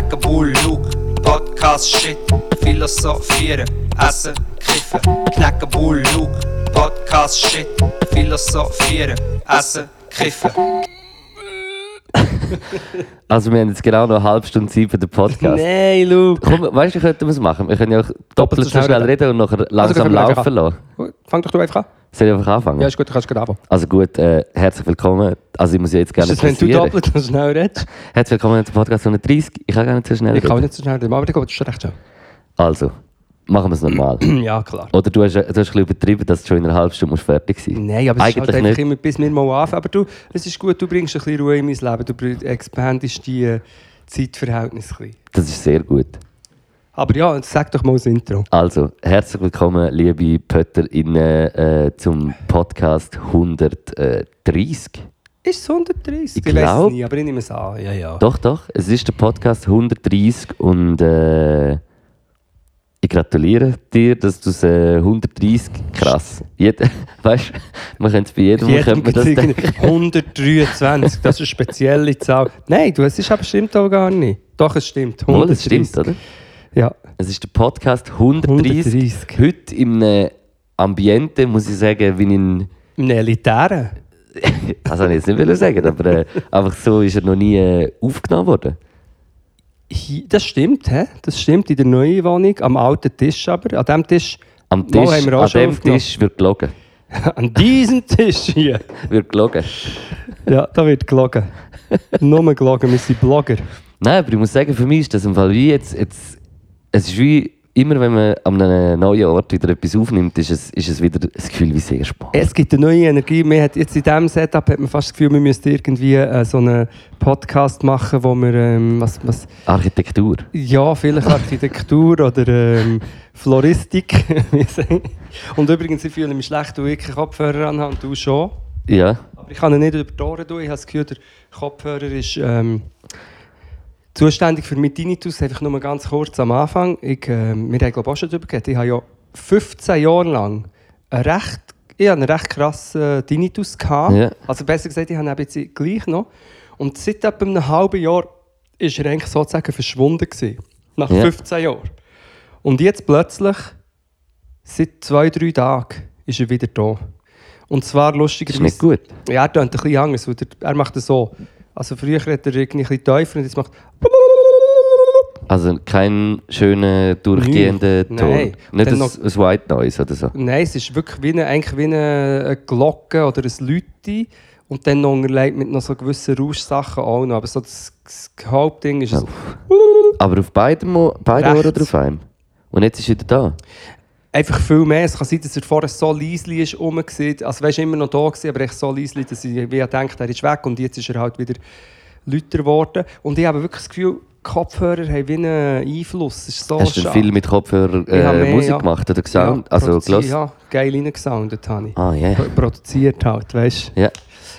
Knacken, Bull, Luke, Podcast, Shit, Philosophieren, Essen, Kiffen. Knacken, Bull, Luke, Podcast, Shit, Philosophieren, Essen, Kiffen. Also wir haben jetzt genau noch eine halbe Stunde Zeit für den Podcast. Nein, Luke. Komm, weißt du, wie könnten wir es machen? Wir können ja auch doppelt so schnell reden. und nachher langsam können wir einfach laufen lassen. Fang doch du einfach an. Soll ich einfach anfangen? Ja, ist gut, du kannst gerade anfangen. Also gut, äh, herzlich willkommen. Also ich muss ja jetzt gerne Ist das, wenn du doppelt so schnell redest? Herzlich willkommen zum Podcast 130. Ich kann gar nicht so schnell Ich kann nicht so schnell reden, aber das ist recht schnell. Also, machen wir es normal. Ja, klar. Oder du hast, du hast ein bisschen übertrieben, dass du schon in einer halben Stunde musst fertig sein Nein, aber es ist Eigentlich halt einfach nicht. immer, bis wir mal anfangen. Aber du, es ist gut, du bringst ein bisschen Ruhe in mein Leben. Du expandest die äh, Zeitverhältnisse ein bisschen. Das ist sehr gut. Aber ja, sag doch mal das Intro. Also, herzlich willkommen, liebe PötterInnen, äh, zum Podcast 130. Ist es 130? Ich Ich, weiß es nicht, aber ich nehme es an. Ja, ja. Doch, doch, es ist der Podcast 130 und äh, ich gratuliere dir, dass du es äh, 130 krass. Jeder, weißt du, man könnte es bei jedem, Jedem man das denken. irgendwie 123, das ist eine spezielle Zahl. Nein, du, es ist aber stimmt auch gar nicht. Doch, es stimmt. Wohl, das stimmt, oder? Ja, Es ist der Podcast 130. 130. Heute im Ambiente, muss ich sagen, wie in. Im Elitären. Also, ich jetzt nicht sagen, aber äh, einfach so ist er noch nie äh, aufgenommen worden. Das stimmt, hä? das stimmt in der neuen Wohnung, am alten Tisch aber. An diesem Tisch, Am Tisch, haben wir auch an schon dem aufgenommen. Tisch wird gelogen. an diesem Tisch hier. Wird gelogen. Ja, da wird gelogen. Nur gelogen, wir sind Blogger. Nein, aber ich muss sagen, für mich ist das im Fall wie jetzt, jetzt es ist wie immer, wenn man an einem neuen Ort wieder etwas aufnimmt, ist es, ist es wieder das Gefühl wie sehr spannend. Es gibt eine neue Energie. Man hat jetzt in diesem Setup hat man fast das Gefühl, wir müssten irgendwie äh, so einen Podcast machen, wo wir ähm, was, was, Architektur. ja, vielleicht Architektur oder ähm, Floristik. und übrigens, ich fühle mich schlecht, weil ich Kopfhörer anhabe und du schon. Ja. Aber ich kann ihn nicht über die Ohren tun. Ich habe das Gefühl, der Kopfhörer ist ähm, zuständig für meinen Tinnitus. Einfach nur ganz kurz am Anfang. Ich, ähm, wir haben glaube ich, auch schon darüber geredet. Ich habe ja 15 Jahre lang einen recht, ich einen recht krassen Tinnitus gehabt. Ja. Also besser gesagt, ich habe ihn jetzt gleich noch. Und seit etwa einem halben Jahr ist er eigentlich sozusagen verschwunden gewesen. Nach Ja. 15 Jahren. Und jetzt plötzlich, seit zwei, drei Tagen, ist er wieder da. Und zwar lustigerweise... ist nicht gut. Ja, er tönt ein bisschen anders. Er macht es so. Also früher hat er irgendwie ein bisschen tiefer und jetzt macht Also kein schöner, durchgehender. Ton. Nein. Nicht ein, noch- ein White Noise oder so. Nein, es ist wirklich wie eine, eigentlich wie eine, Glocke oder ein Lüti und dann noch unterlegt mit noch so gewissen Rauschsachen auch noch. Aber so das, das Hauptding ist es. Aber auf beiden, Rechts. Ohren drauf einem. Und jetzt ist er wieder da. Einfach viel mehr. Es kann sein, dass er vorher so leislich ist rum war. Also weißt, immer noch da gewesen, aber echt so leislich, dass ich wie denke, er ist weg und jetzt ist er halt wieder lauter geworden. Und ich habe wirklich das Gefühl, Kopfhörer haben wie einen Einfluss. Ist so Hast du viel mit Kopfhörer äh, mehr, Musik ja. gemacht oder Sound? Ja, also? Ja, geil reingesoundet habe ich. Ah. Pro- Produziert halt, weißt du? Ja.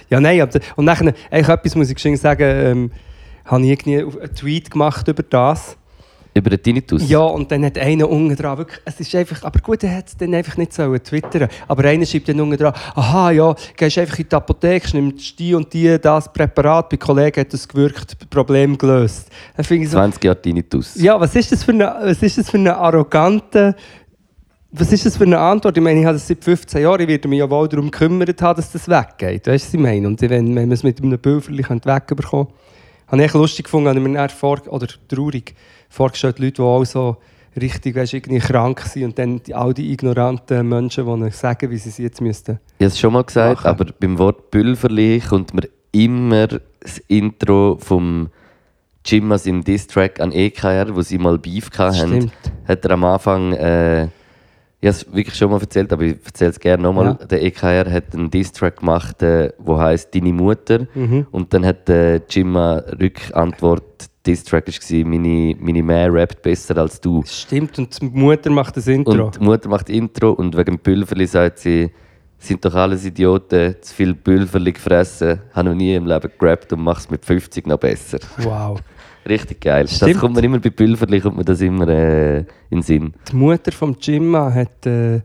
Ja, nein, aber, und nachher, etwas muss ich sagen, ähm, habe ich irgendwie einen Tweet gemacht über das. Über den Tinnitus? Ja, und dann hat einer unten dran, wirklich, es ist einfach, aber gut, er hätte es dann einfach nicht sollen twittern aber einer schreibt dann unten dran, aha, ja, gehst einfach in die Apotheke, nimmst die und die, das Präparat, bei Kollegen hat das gewirkt, Problem gelöst. Dann ich so, 20 Jahre Tinnitus. ja, was ist das für eine, was ist das für eine arrogante, was ist das für eine Antwort? Ich meine, ich habe das seit 15 Jahren, ich werde mich ja wohl darum gekümmert haben, dass das weggeht. Weißt du, was ich meine? Und wenn, wenn man es mit einem Pülverli wegbekommen könnte, habe ich echt lustig gefunden, habe ich mir dann vor, oder traurig vorgestellt, Leute, die auch so richtig weißt, irgendwie krank sind und dann die, all die ignoranten Menschen, die ihnen sagen, wie sie es jetzt müssten. Ich habe es schon mal gesagt, Machen. aber beim Wort Pülverli kommt mir immer das Intro vom Jimas im Diss-Track an EKR, wo sie mal Beef hatten. Stimmt. Hat er am Anfang, äh, ich habe es wirklich schon mal erzählt, aber ich erzähle es gerne nochmal. Ja. Der EKR hat einen Diss-Track gemacht, äh, wo heißt Deine Mutter. Mhm. Und dann hat der Jimma Rückantwort, Diss-Track war, meine, meine Mehr rappt besser als du. Stimmt, und die Mutter macht das Intro. Und die Mutter macht Intro und wegen dem Pülverli sagt sie, sind doch alles Idioten, zu viel Pülverli gefressen, habe noch nie im Leben gerappt und mach's mit 50 noch besser. wow. Richtig geil. Stimmt. Das kommt mir immer bei Pülverli kommt mir das immer äh, in den Sinn. Die Mutter von Jimma hat äh,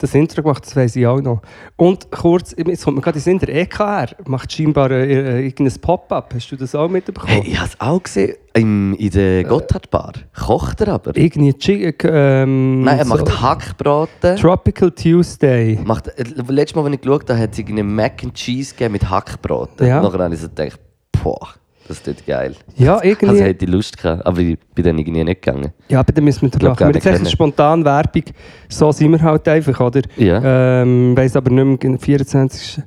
das Intro gemacht, das weiss ich auch noch. Und kurz, jetzt kommt mir gerade in der EKR macht scheinbar äh, äh, irgendein Pop-up. Hast du das auch mitbekommen? Hey, ich habe es auch gesehen im, in der Gotthardbar. Kocht er aber? Irgendwie Chi- äh, ähm, Nein, er so- macht Hackbraten. Tropical Tuesday. Macht, äh, letztes Mal, als ich geschaut habe, hat es irgendwie Mac and Cheese gegeben mit Hackbraten. Ja. Nachher habe ich so gedacht, boah, das tut geil. Ja, irgendwie. Also hätte ich Lust gehabt, aber ich bin dann irgendwie nicht gegangen. Ja, aber dann müssen wir glaub, machen. Wir kennen. spontan Werbung. So sind wir halt einfach, oder? Ja. Ähm, weiss aber nicht mehr, 24.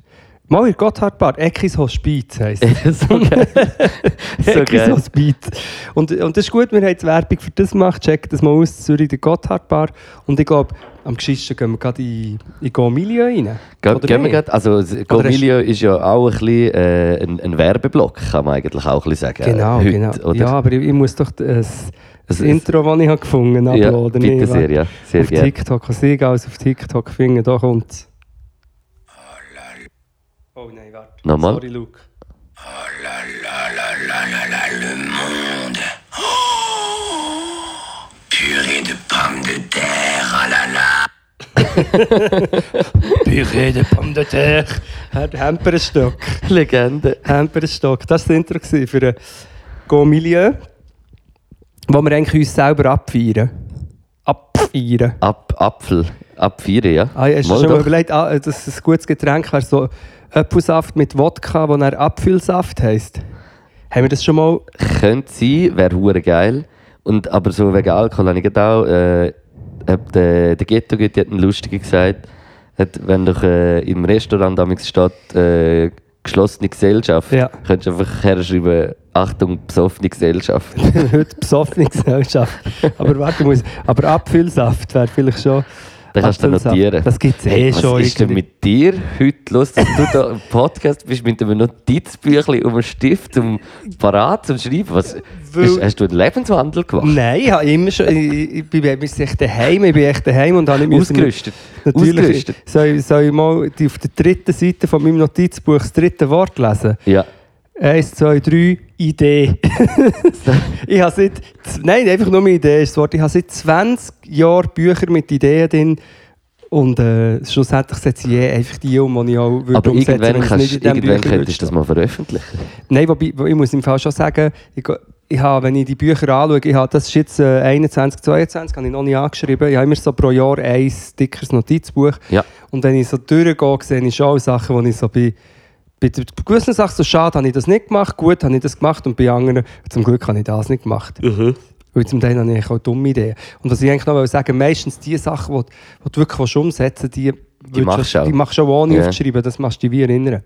Mal in Gotthardbar, Eckis Hospiz heisst es. so geil. Eckis. Hospiz. Und, und das ist gut, wir haben jetzt Werbung für das gemacht. Checkt das mal aus, Zürich, der Gotthardbar. Und ich glaube, am geschicktesten gehen wir gerade in, in Go Milieu rein. Ge Oder gehen wir nicht? grad, also Gomilio ist ja auch ein, bisschen, äh, ein, ein Werbeblock, kann man eigentlich auch ein bisschen sagen. Genau, Heute, genau. Oder? Ja, aber ich, ich muss doch das, das Es- Intro, das ich habe gefunden habe, Ja, uploaden. bitte Nee, sehr, ja. Sehr auf gerne. TikTok, was ich alles auf TikTok finde, da kommt Oh nein, warte. Nochmal? Sorry, Luke. Purée de pommes de terre, ah là là. Purée de pommes de terre. Herr Hemperenstock. Legende. Hemperenstock. Das war das Intro für ein Go Milieu, wo wir eigentlich uns selber abfeiern. Abfeiern. Ab, Apfel. Ab 4, ja. Ah, ja, hast du Mal schon mal überlegt, ah, dass ein gutes Getränk wäre so Apfelsaft mit Wodka, wo dann Apfelsaft heisst? Haben wir das schon mal... Könnte sein, wäre hure geil. Und, aber so wegen Alkohol habe ich gerade auch, äh, der, der Ghetto hat einen lustigen gesagt, hat, wenn doch äh, im Restaurant damals steht, äh, geschlossene Gesellschaft, Ja. könntest du einfach herschreiben, Achtung, besoffene Gesellschaft. Heute besoffene Gesellschaft. Aber warte, muss, aber Apfelsaft wäre vielleicht schon... Den kannst du notieren. Das gibt es eh Hey, was schon. ist denn mit dir heute los, dass du da im Podcast bist mit einem Notizbüchlein und einem Stift um parat zum Schreiben? Was, hast, hast du einen Lebenswandel gemacht? Nein, ich, habe immer schon, ich, ich bin ich bin echt daheim, ich bin echt daheim und habe nicht müssen- Ausgerüstet. Natürlich, Ausgerüstet. soll, ich- soll ich mal die auf der dritten Seite von meinem Notizbuch das dritte Wort lesen? Ja. Eins, zwei, drei, Idee. ich habe seit, nein, einfach nur eine Idee ist das Wort. Ich habe seit 20 Jahren Bücher mit Ideen drin und äh, schlussendlich setze ich je einfach die um, die ich auch würde Aber umsetzen, irgendwann, in diesem irgendwann Büchlein könntest du das würde mal veröffentlichen. Nein, wobei, wo- ich muss im Fall schon sagen, ich, ich habe, wenn ich die Bücher anschaue, ich habe, das ist jetzt äh, 21, 22, habe ich noch nicht angeschrieben. Ich habe immer so pro Jahr ein dickes Notizbuch. Ja. Und wenn ich so durchgehe, sehe ich schon Sachen, wo ich so bei, bei gewissen Sachen so schade, habe ich das nicht gemacht, gut habe ich das gemacht und bei anderen, zum Glück habe ich das nicht gemacht. Weil zum Teil habe ich auch dumme Ideen. Und was ich eigentlich noch sagen meistens die Sachen, die, die du wirklich umsetzen willst, die, willst machst du auch. die machst du auch ohne Ja. aufzuschreiben, das machst du dich wie erinnern.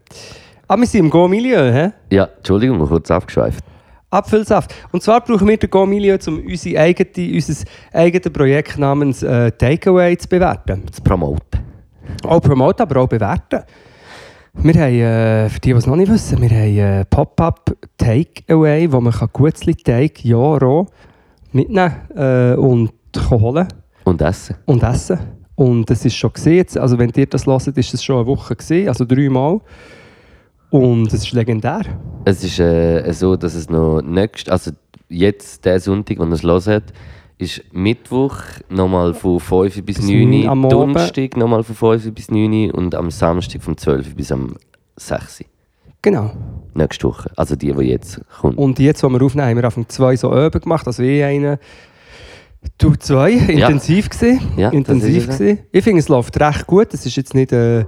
Aber wir sind im Go-Milieu, hä? Ja, Entschuldigung, kurz abgeschweift. Apfelsaft. Und zwar brauchen wir den Go-Milieu, um unsere eigene, unser eigenes Projekt namens äh, Takeaway zu bewerten. Zu promoten. Auch promoten, aber auch bewerten. Wir haben, äh, für die, die es noch nicht wissen, wir haben äh, Pop-Up Takeaway, wo man Gutzli Teig, ja, roh, mitnehmen äh, und holen Und essen. und essen. Und es ist schon gesehen, also wenn ihr das hört, ist es schon eine Woche gesehen, also dreimal. Und es ist legendär. Es ist äh, so, dass es noch nächst, also jetzt, der Sonntag, wenn er es hört, ist Mittwoch nochmal von 5 bis Bis 9 am Uhr, Abend. Donnerstag nochmal von 5 bis 9 Uhr und am Samstag von 12 bis am 6 Uhr. Genau. Nächste Woche. Also die, die jetzt kommt. Und jetzt, wo wir aufnehmen, haben wir Anfang zwei so Öben gemacht, also ich einen, du zwei, intensiv gesehen. Ja, intensiv ja. gesehen. Ich finde, es läuft recht gut. Es ist jetzt nicht ein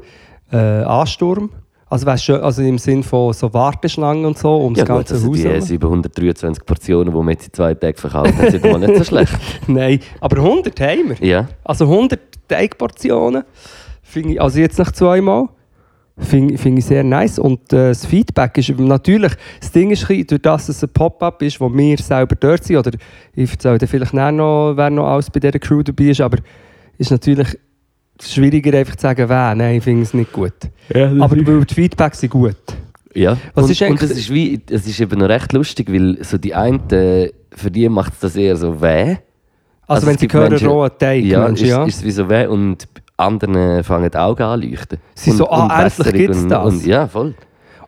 äh, Ansturm. Also, weißt du, also im Sinn von so Warteschlangen und so, um ja, das gut, ganze also Haus die herum. 723 Portionen, die wir jetzt in zwei Tagen verkaufen, sind mal nicht so schlecht. Nein, aber 100 haben wir. Ja, Also 100 Teigportionen. Ich, also jetzt nach zweimal. Finde find ich sehr nice. Und äh, das Feedback ist natürlich, das Ding ist, durch das es ein Pop-up ist, wo wir selber dort sind, oder ich erzähle dir vielleicht noch, wer noch alles bei dieser Crew dabei ist, aber ist natürlich schwieriger einfach zu sagen, wer. Nein, ich finde es nicht gut. aber weil die Feedbacks sind gut. ja. Was und, ist eigentlich- und es ist, wie, es ist eben noch recht lustig, weil so die einen, äh, für die macht es das eher so weh. Also, Also wenn es sie gibt hören, Menschen- rohen Teig, Ja, Mensch, ist, ja. ist es wie so weh und anderen fangen die Augen an zu leuchten. Sie so, ah, endlich gibt's und, das. Und, ja, voll.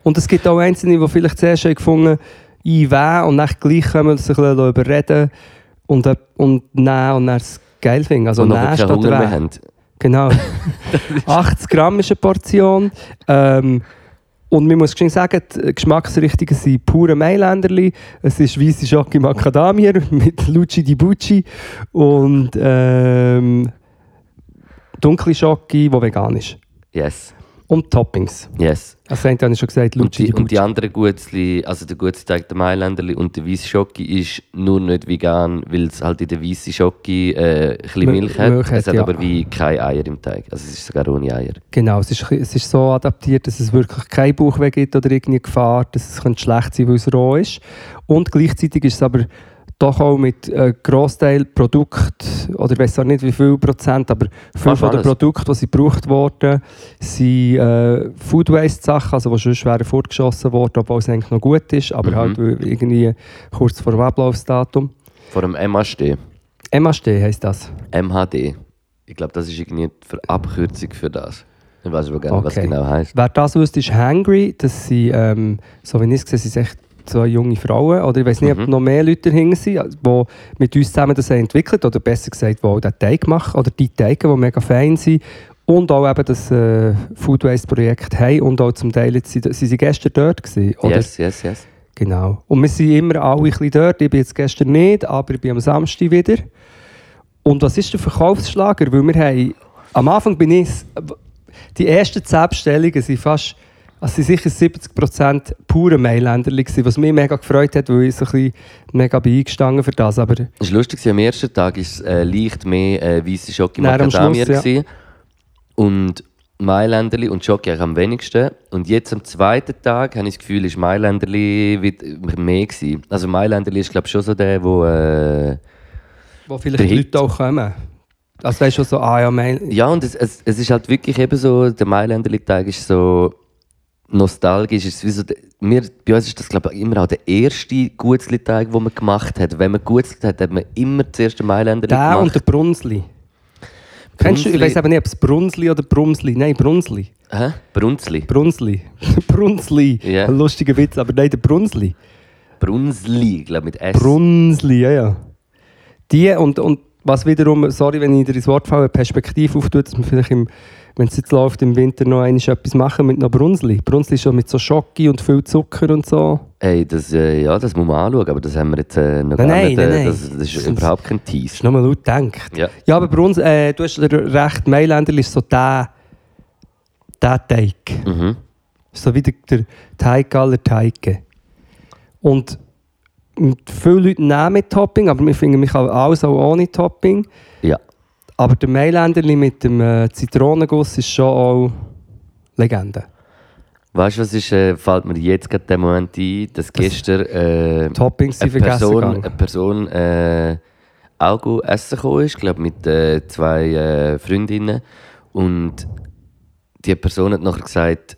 Und es gibt auch Einzelne, die vielleicht zuerst haben gefunden ich weh und dann gleich können sich ein bisschen überreden und, und nein und dann es geil finden. Also und nein nachher statt weh. Genau. 80 Gramm ist eine Portion. Ähm, und man muss sagen, die Geschmacksrichtungen sind pure Mailänderli. Es ist weiße Schocke Macadamia mit Luci di Bucci und ähm, dunkle Schocke, die vegan ist. Yes. Und Toppings. Yes. Also, das habe ich schon gesagt, Und Luci die, di und die anderen Gutzli, also der Gutzteig, der Mailänderli und der weiße Schocke ist nur nicht vegan, weil es halt in der weißen Schocke äh, ein bisschen Mil- Milch hat. Milch hat, es hat ja. aber wie keine Eier im Teig. Also es ist sogar ohne Eier. Genau, es ist, es ist so adaptiert, dass es wirklich kein Bauchweh gibt oder irgendeine Gefahr, dass es könnte schlecht sein weil es roh ist. Und gleichzeitig ist es aber doch auch mit äh, Grossteil Produkt, oder ich weiß auch nicht wie viel Prozent, aber viel von den. Produkten, die sie gebraucht wurden, sind äh, Food Waste Sachen, also die schon wären fortgeschossen worden, obwohl es eigentlich noch gut ist, aber Mhm. halt weil irgendwie kurz vor dem Ablaufsdatum. Vor dem MHD. MHD heisst das. MHD. Ich glaube, das ist irgendwie die Abkürzung für das. Ich weiß aber gar nicht, was Okay. genau heißt. Wer das wüsste, ist Hangry. Das sind, ähm, so wie ich es sehe, sind es echt zwei junge Frauen. Oder ich weiß nicht, Mhm. ob noch mehr Leute dahinter sind, die mit uns zusammen das haben entwickelt Oder besser gesagt, die auch den Teig machen. Oder die Teige, die mega fein sind. Und auch eben das äh, Food Waste Projekt haben. Und auch zum Teil, jetzt, sind sie sind gestern dort gewesen, oder? Yes, yes, yes. Genau. Und wir sind immer alle ein bisschen dort. Ich bin jetzt gestern nicht, aber ich bin am Samstag wieder. Und was ist der Verkaufsschlager? Weil wir haben, am Anfang bin ich, die ersten 10 Bestellungen sind fast, also sind sicher 70% pure Mailänderli gewesen, was mich mega gefreut hat, weil ich so ein bisschen mega bin eingestanden für das. Aber Es war lustig, am ersten Tag war es äh, leicht mehr äh, weiße Schocke Macadamia. Ja. Und Mailänderli und Schocke eigentlich am wenigsten. Und jetzt am zweiten Tag habe ich das Gefühl, ist Mailänderli wieder mehr gewesen. Also Mailänderli ist glaube ich schon so der, wo... Äh, wo vielleicht die. Leute auch kommen. Also weißt du schon so, ah ja, Mail... ja, und es, es, es ist halt wirklich eben so, der Mailänderli-Teig ist so nostalgisch. Es ist wie so, der- wir, bei uns ist das glaube ich immer auch der erste Gutzli-Teig, den man gemacht hat. Wenn man gutzelt hat, hat man immer zuerst den Mailänderli Der gemacht. und der Brunsli. Kennst du, ich Brunsli- weiß aber nicht, ob es Brunsli oder Brumsli. Nein, Brunsli. Hä? Brunzli. Brunsli. Brunsli. Ja. Ein lustiger Witz, aber nein, der Brunsli. Brunsli, glaube mit S. Brunsli, ja, ja. Die und, und was wiederum, sorry, wenn ich dir ins Wort falle, Perspektive auftut, dass wir vielleicht, im, wenn es jetzt läuft, im Winter noch einmal etwas machen mit noch Brunsli. Brunsli ist schon mit so Schoki und viel Zucker und so. Ey, das, äh, ja, das muss man anschauen, aber das haben wir jetzt äh, noch Nein, gar nein, nicht. Äh, nein, nein. Das, das ist Das- überhaupt kein Das Tease. ist nochmal laut gedacht. Ja. Ja, aber Bruns, äh, du hast recht, Mailänder ist so der, der Teig. Mhm. So wie der, der Teig aller Teige. Und viele Leute nehmen mit Topping, aber wir finden, man kann alles auch ohne Topping. Ja. Aber der Mailänderli mit dem äh, Zitronenguss ist schon auch Legende. Weißt du, was ist, äh, fällt mir jetzt gerade der Moment ein, dass gestern äh, Toppings eine Person, eine Person äh, auch go essen gekommen ist, glaube mit äh, zwei äh, Freundinnen. Und die Person hat nachher gesagt,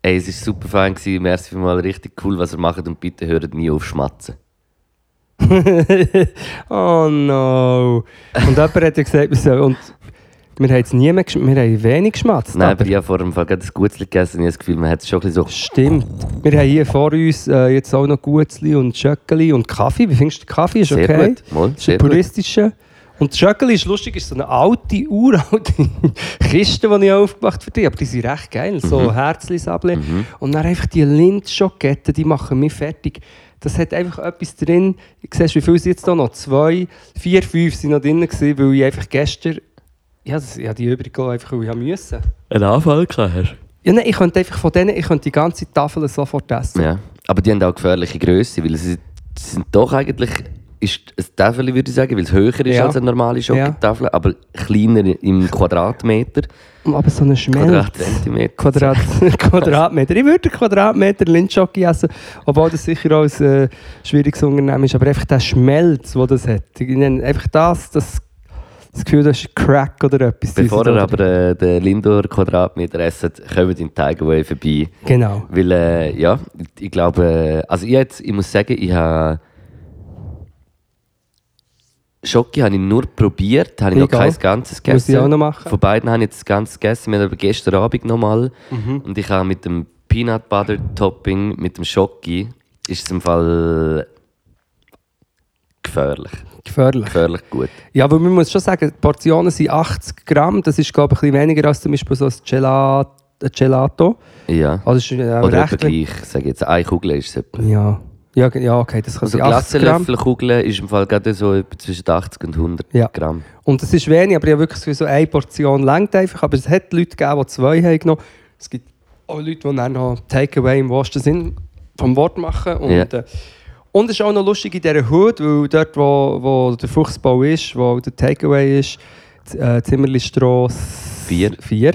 ey, es war super fein, gewesen, merci mal richtig cool, was ihr macht und bitte hört nie auf schmatzen. oh no. Und jemand hat ja gesagt, wir sollen, und wir haben jetzt nie mehr wir haben wenig geschmatzt. Nein, aber aber ich habe vor dem Fall gerade ein Gutzli gegessen und ich habe das Gefühl, man hat es schon ein bisschen so... Stimmt. Wir haben hier vor uns äh, jetzt auch noch Gutzli und Schöckeli und Kaffee. Wie findest du Kaffee? Ist Sehr okay? gut, mal, ist sehr ein gut. puristischer. Und das Schöckeli ist lustig, ist so eine alte, uralte Kiste, die ich aufgemacht für dich. Aber die sind recht geil. So Mhm. Herzli-Sabli. Und dann einfach die Lindschoketten, die machen mich fertig. Das hat einfach etwas drin. Ich sehe, wie viel sind jetzt da noch? Zwei, vier, fünf sind noch drin gewesen, weil ich einfach gestern... Ja, das, ja die übrigen einfach, weil ich müssen. Einen Anfall gehabt hast? Ja, nein, ich könnte einfach von denen, ich könnte die ganze Tafel sofort essen. Ja, aber die haben auch gefährliche Größe, weil sie, sie sind doch eigentlich ist ein Tafel, würde ich sagen, weil es höher ist Ja. als eine normale Schokotafel, aber kleiner im Quadratmeter, Aber so eine Schmelz. Quadratzentimeter. Quadrat, Quadratmeter. Ich würde einen Quadratmeter Lindschocke essen, obwohl das sicher auch ein äh, schwieriges Unternehmen ist. Aber einfach der Schmelz, den das hat. Einfach das, das, das Gefühl, das ist Crack oder etwas. Bevor ihr aber äh, den Lindor Quadratmeter esst, kommt in Takeaway vorbei. Genau. Weil, äh, ja, ich, ich glaube, äh, also ich, jetzt, ich muss sagen, ich habe Schoki habe ich nur probiert, habe ich noch Egal. kein ganzes Muss gegessen. ich auch noch machen. Von beiden habe ich jetzt das ganze gegessen, wir haben aber gestern Abend nochmal. Mhm. Und ich habe mit dem Peanut Butter Topping, mit dem Schoki, ist es im Fall gefährlich. Gefährlich. Gefährlich gut. Ja, aber man muss schon sagen, die Portionen sind 80 Gramm. Das ist, glaube ich, ein bisschen weniger als zum Beispiel so ein Gelat ein Gelato. Ja. Also ist äh, Oder recht gleich, ich jetzt, eine Kugel ist es. Ja. Ja, ja, okay, das kann Also sein 80 Gramm. Glassenlöffelkugel ist im Fall gerade so zwischen 80 und 100 Ja. Gramm. Und das ist wenig, aber ja wirklich für so eine Portion längt einfach. Aber es hat Leute gegeben, die zwei haben genommen. Es gibt auch Leute, die dann noch Takeaway im wahrsten Sinn vom Wort machen. Und, Ja. äh, und es ist auch noch lustig in dieser Hut, weil dort, wo, wo der Fuchsbau ist, wo der Takeaway ist, Z- äh, Zimmerlistrasse Vier. 4,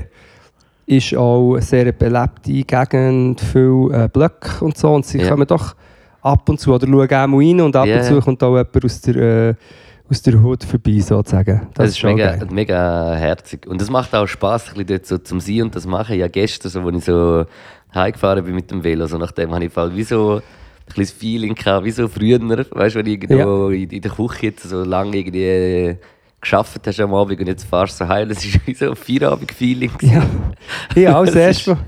ist auch eine sehr belebte Gegend, viele äh, Blöcke und so. Und sie Ja. kommen doch ab und zu, oder schauen auch mal rein und ab Ja, und zu ja. kommt auch jemand aus der, äh, aus der Hut vorbei, sozusagen. Das, ist schon mega, geil. mega herzig. Und es macht auch Spaß, ein bisschen dort so zum Sein und das machen. Ja, gestern, so, als ich so heimgefahren bin mit dem Velo, so nachdem habe ich wie so ein das Feeling gehabt, wie so früher, weißt du, wenn du irgendwo in, in der Küche jetzt so lange irgendwie geschafft hast am Abend und jetzt fahrst du so heim, das ist wie so ein Feierabend-Feeling. Ja, ja auch das Das erste Mal,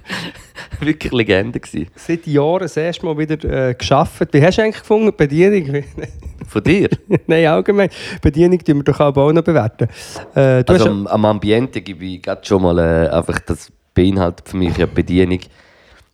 Wirklich Legende gewesen. seit Jahren das erste Mal wieder äh, geschafft. Wie hast du eigentlich gefunden, die Bedienung? Von dir? Nein, allgemein. Bedienung tun wir doch auch noch bewerten. Äh, Also am, am Ambiente gebe ich gerade schon mal äh, einfach, das beinhaltet für mich ja die Bedienung.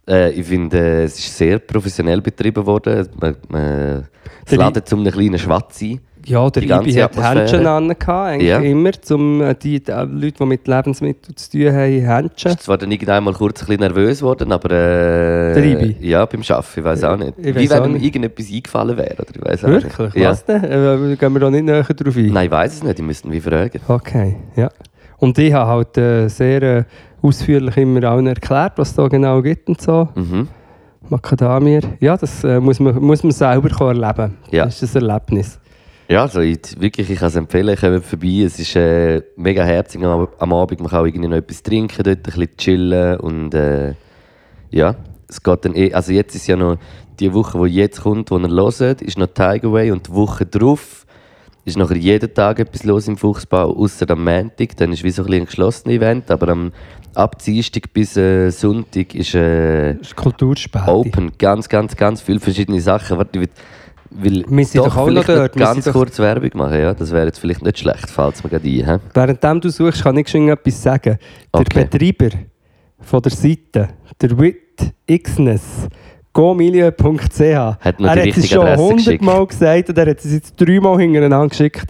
Äh, ich finde, äh, es ist sehr professionell betrieben worden. Man, man, es ladet zum einen kleinen Schwatz ein. Ja, der Ibi hat Atmosphäre. Händchen an, eigentlich Ja. immer, um äh, die, die Leute, die mit Lebensmitteln zu tun haben, Händchen. Ich zwar dann irgendwann mal kurz ein bisschen nervös geworden, aber. Äh, Der Ibi? Ja, beim Arbeiten, ich weiß auch nicht. Ich Wie wenn ihm irgendetwas eingefallen wäre. Oder ich weiss auch Wirklich? Nicht. Ja. Was denn? Äh, gehen wir da nicht näher drauf ein? Nein, ich weiß es nicht, ich müsste wie fragen. Okay, ja. Und ich habe halt äh, sehr äh, ausführlich immer allen erklärt, was es da genau gibt und so. Mhm. Macadamier. Ja, das äh, muss, man, muss man selber erleben Ja. Das ist ein Erlebnis. Ja, also ich, wirklich, ich kann es empfehlen, kommt vorbei. Es ist äh, mega herzig am, am Abend. Man kann auch irgendwie noch etwas trinken, dort ein bisschen chillen und äh, ja, es geht dann eh, also jetzt ist ja noch die Woche, die jetzt kommt, die ihr hört, ist noch Tigerway und die Woche drauf ist nachher jeden Tag etwas los im Fuchsbau, außer am Montag, dann ist wie so ein, ein geschlossenes Event, aber am, ab Dienstag bis äh, Sonntag ist äh, ist. Open, ganz, ganz, ganz viele verschiedene Sachen. Warte, ich will, will Wir sind doch auch noch dort, ganz doch- kurz Werbung machen. Ja? Das wäre jetzt vielleicht nicht schlecht, falls wir gerade ein. hä? Währenddem du suchst, kann ich schon etwas sagen. Der Okay. Betreiber von der Seite, der Wit Xness, noch er hat es schon hundertmal gesagt und er hat es jetzt dreimal hintereinander geschickt.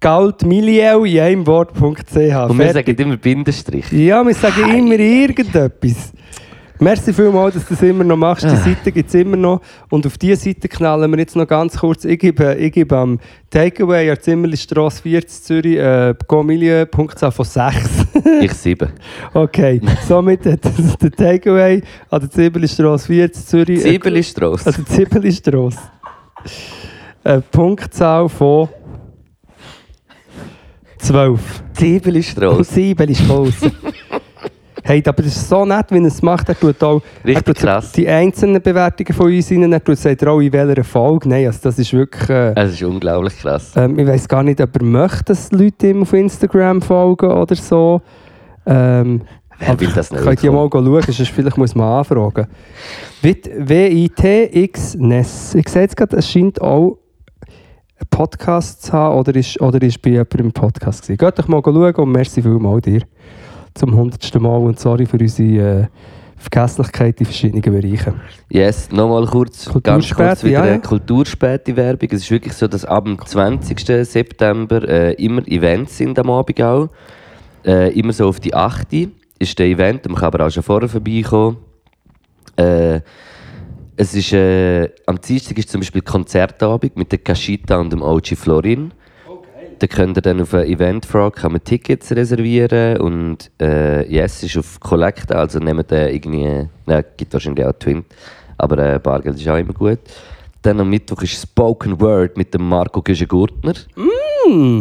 Galdmilieu in einem Wort.ch. Und wir Fertig. sagen immer Bindestrich. Ja, wir sagen immer irgendetwas. Merci vielmals, dass du das immer noch machst. Die Ah. Seite gibt es immer noch. Und auf diese Seite knallen wir jetzt noch ganz kurz. Ich gebe, ich gebe am Takeaway an Zimmerlistrasse 4 in Zürich äh, gomilieu.ch von 6. Ich sieben. okay, somit hat der Takeaway an der Zimmerlistrasse 4 in Zürich. äh, Siebelistrasse. Also Zibelistrasse. Eine Punktzahl von 12. Siebelistrasse. Zibelistrasse. Hey, aber das ist so nett, wie er es macht. Er tut auch er Richtig tut so krass. die einzelnen Bewertungen von uns rein. Er tut sagt er auch in welcher Folge. Nein, also das ist wirklich... Äh, Es ist unglaublich krass. ähm, ich weiß gar nicht, ob er möchte, dass Leute ihm auf Instagram folgen oder so. Ähm, Wer will das nicht? Könnt ihr mal schauen, sonst vielleicht muss man anfragen. W-I-T-X NES. Ich sehe jetzt gerade, es scheint auch einen Podcast zu haben oder ist, oder ist bei jemandem im Podcast gewesen. Geht doch mal schauen und merci vielmals dir zum hundertsten Mal und sorry für unsere äh, Vergesslichkeit in verschiedenen Bereichen. Yes, nochmal kurz, ganz kurz wieder ja, ja. Kulturspäti-Werbung. Es ist wirklich so, dass ab dem 20. September äh, immer Events sind am Abend auch. Äh, immer so auf die 8. ist der Event, man kann aber auch schon vorher vorbeikommen. Äh, es ist, äh, am Dienstag ist zum Beispiel Konzertabend mit der Kashita und dem OG Florin. Da könnt ihr dann auf ein Eventfrage kann man Tickets reservieren und äh, yes, ist auf Collect, also nehmt ihr irgendwie, nein, gibt wahrscheinlich auch Twin, aber äh, Bargeld ist auch immer gut. Dann am Mittwoch ist Spoken Word mit dem Marco Güschen-Gurtner,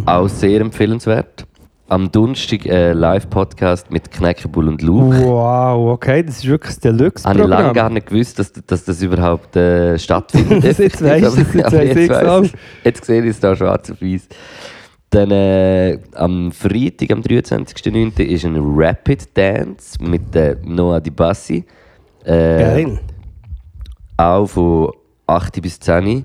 auch sehr empfehlenswert. Am Donnerstag äh, Live-Podcast mit Knäckebull und Luke. Wow, okay, das ist wirklich das Habe ich lange gar nicht gewusst, dass, dass das überhaupt äh, stattfindet. Jetzt weisst du es, jetzt auch. ich. Jetzt sehe ich es da schwarz auf weiß. Dann äh, am Freitag, am 23.09. ist ein Rapid Dance mit äh, Noah Di Bassi. Äh, Geil. auch von 8 bis 10 Uhr.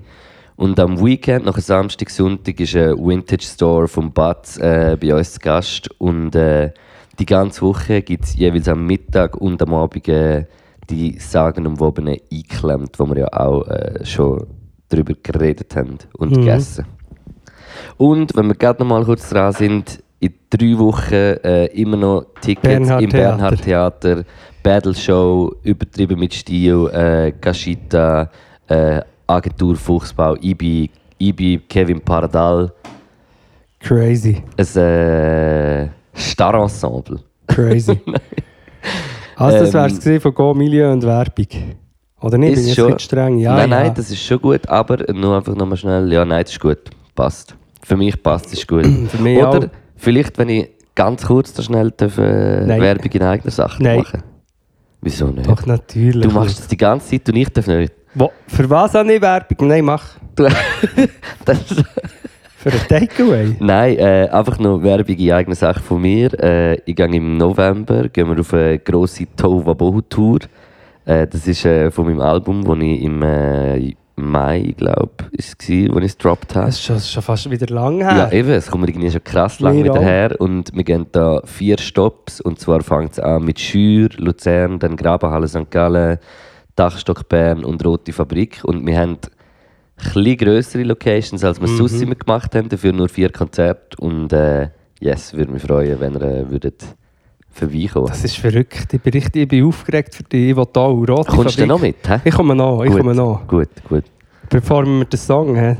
Und am Weekend, nach Samstag, Sonntag, ist ein Vintage Store vom Batz äh, bei uns zu Gast. Und äh, die ganze Woche gibt es jeweils am Mittag und am Abend äh, die sagenumwobenen eingeklemmt, wo wir ja auch äh, schon darüber geredet haben und Mhm. gegessen. Und wenn wir gerade noch mal kurz dran sind, in drei Wochen äh, immer noch Tickets Bernhard im Theater. Bernhard Theater, Battle Show, übertrieben mit Stil, äh, Gashita, äh, Agentur Fuchsbau, Ibi, Ibi, Kevin Paradal, Crazy. ein äh, Star-Ensemble. Crazy. also, das Ähm, wär's gewesen von Go Milieu und Werbung. Oder nicht? Bin ich Ist schon- streng? Ja, nein, ja. nein, das ist schon gut, aber nur einfach nochmal schnell, ja, nein, das ist gut, passt. Für mich passt, ist gut. Für mich Oder auch. vielleicht, wenn ich ganz kurz da schnell darf, äh, Nein. Werbung in eigener Sache Nein. machen Wieso nicht? Doch, natürlich. Du machst das die ganze Zeit und ich darf nicht. Wo, für was habe ich Werbung? Nein, mach. Du, das, Für ein Takeaway. nein, äh, einfach noch Werbung in eigener Sache von mir. Äh, ich gehe im November gehen wir auf eine grosse Tova Bohu Tour. Äh, das ist äh, von meinem Album, das ich im äh, Mai, glaube ich, war, wo ich es gedroppt habe. Das ist schon, schon fast wieder lang Ja, her. eben, es kommt irgendwie schon krass lang wieder her. Und wir gehen da vier Stops. Und zwar fängt es an mit Schür, Luzern, dann Grabenhalle St. Gallen, Dachstock Bern und Rote Fabrik. Und wir haben etwas grössere Locations, als wir Mhm. sonst immer gemacht haben. Dafür nur vier Konzerte. Und äh, yes, würde mich freuen, wenn ihr äh, würdet vorbeikommen Das ist verrückt. Ich bin richtig ich bin aufgeregt für dich. Ich will da auch rote Kommst du Fabrik. noch mit? Hä? Ich komme noch, ich Gut, komme noch. Gut, gut. Bevor wir den Song haben.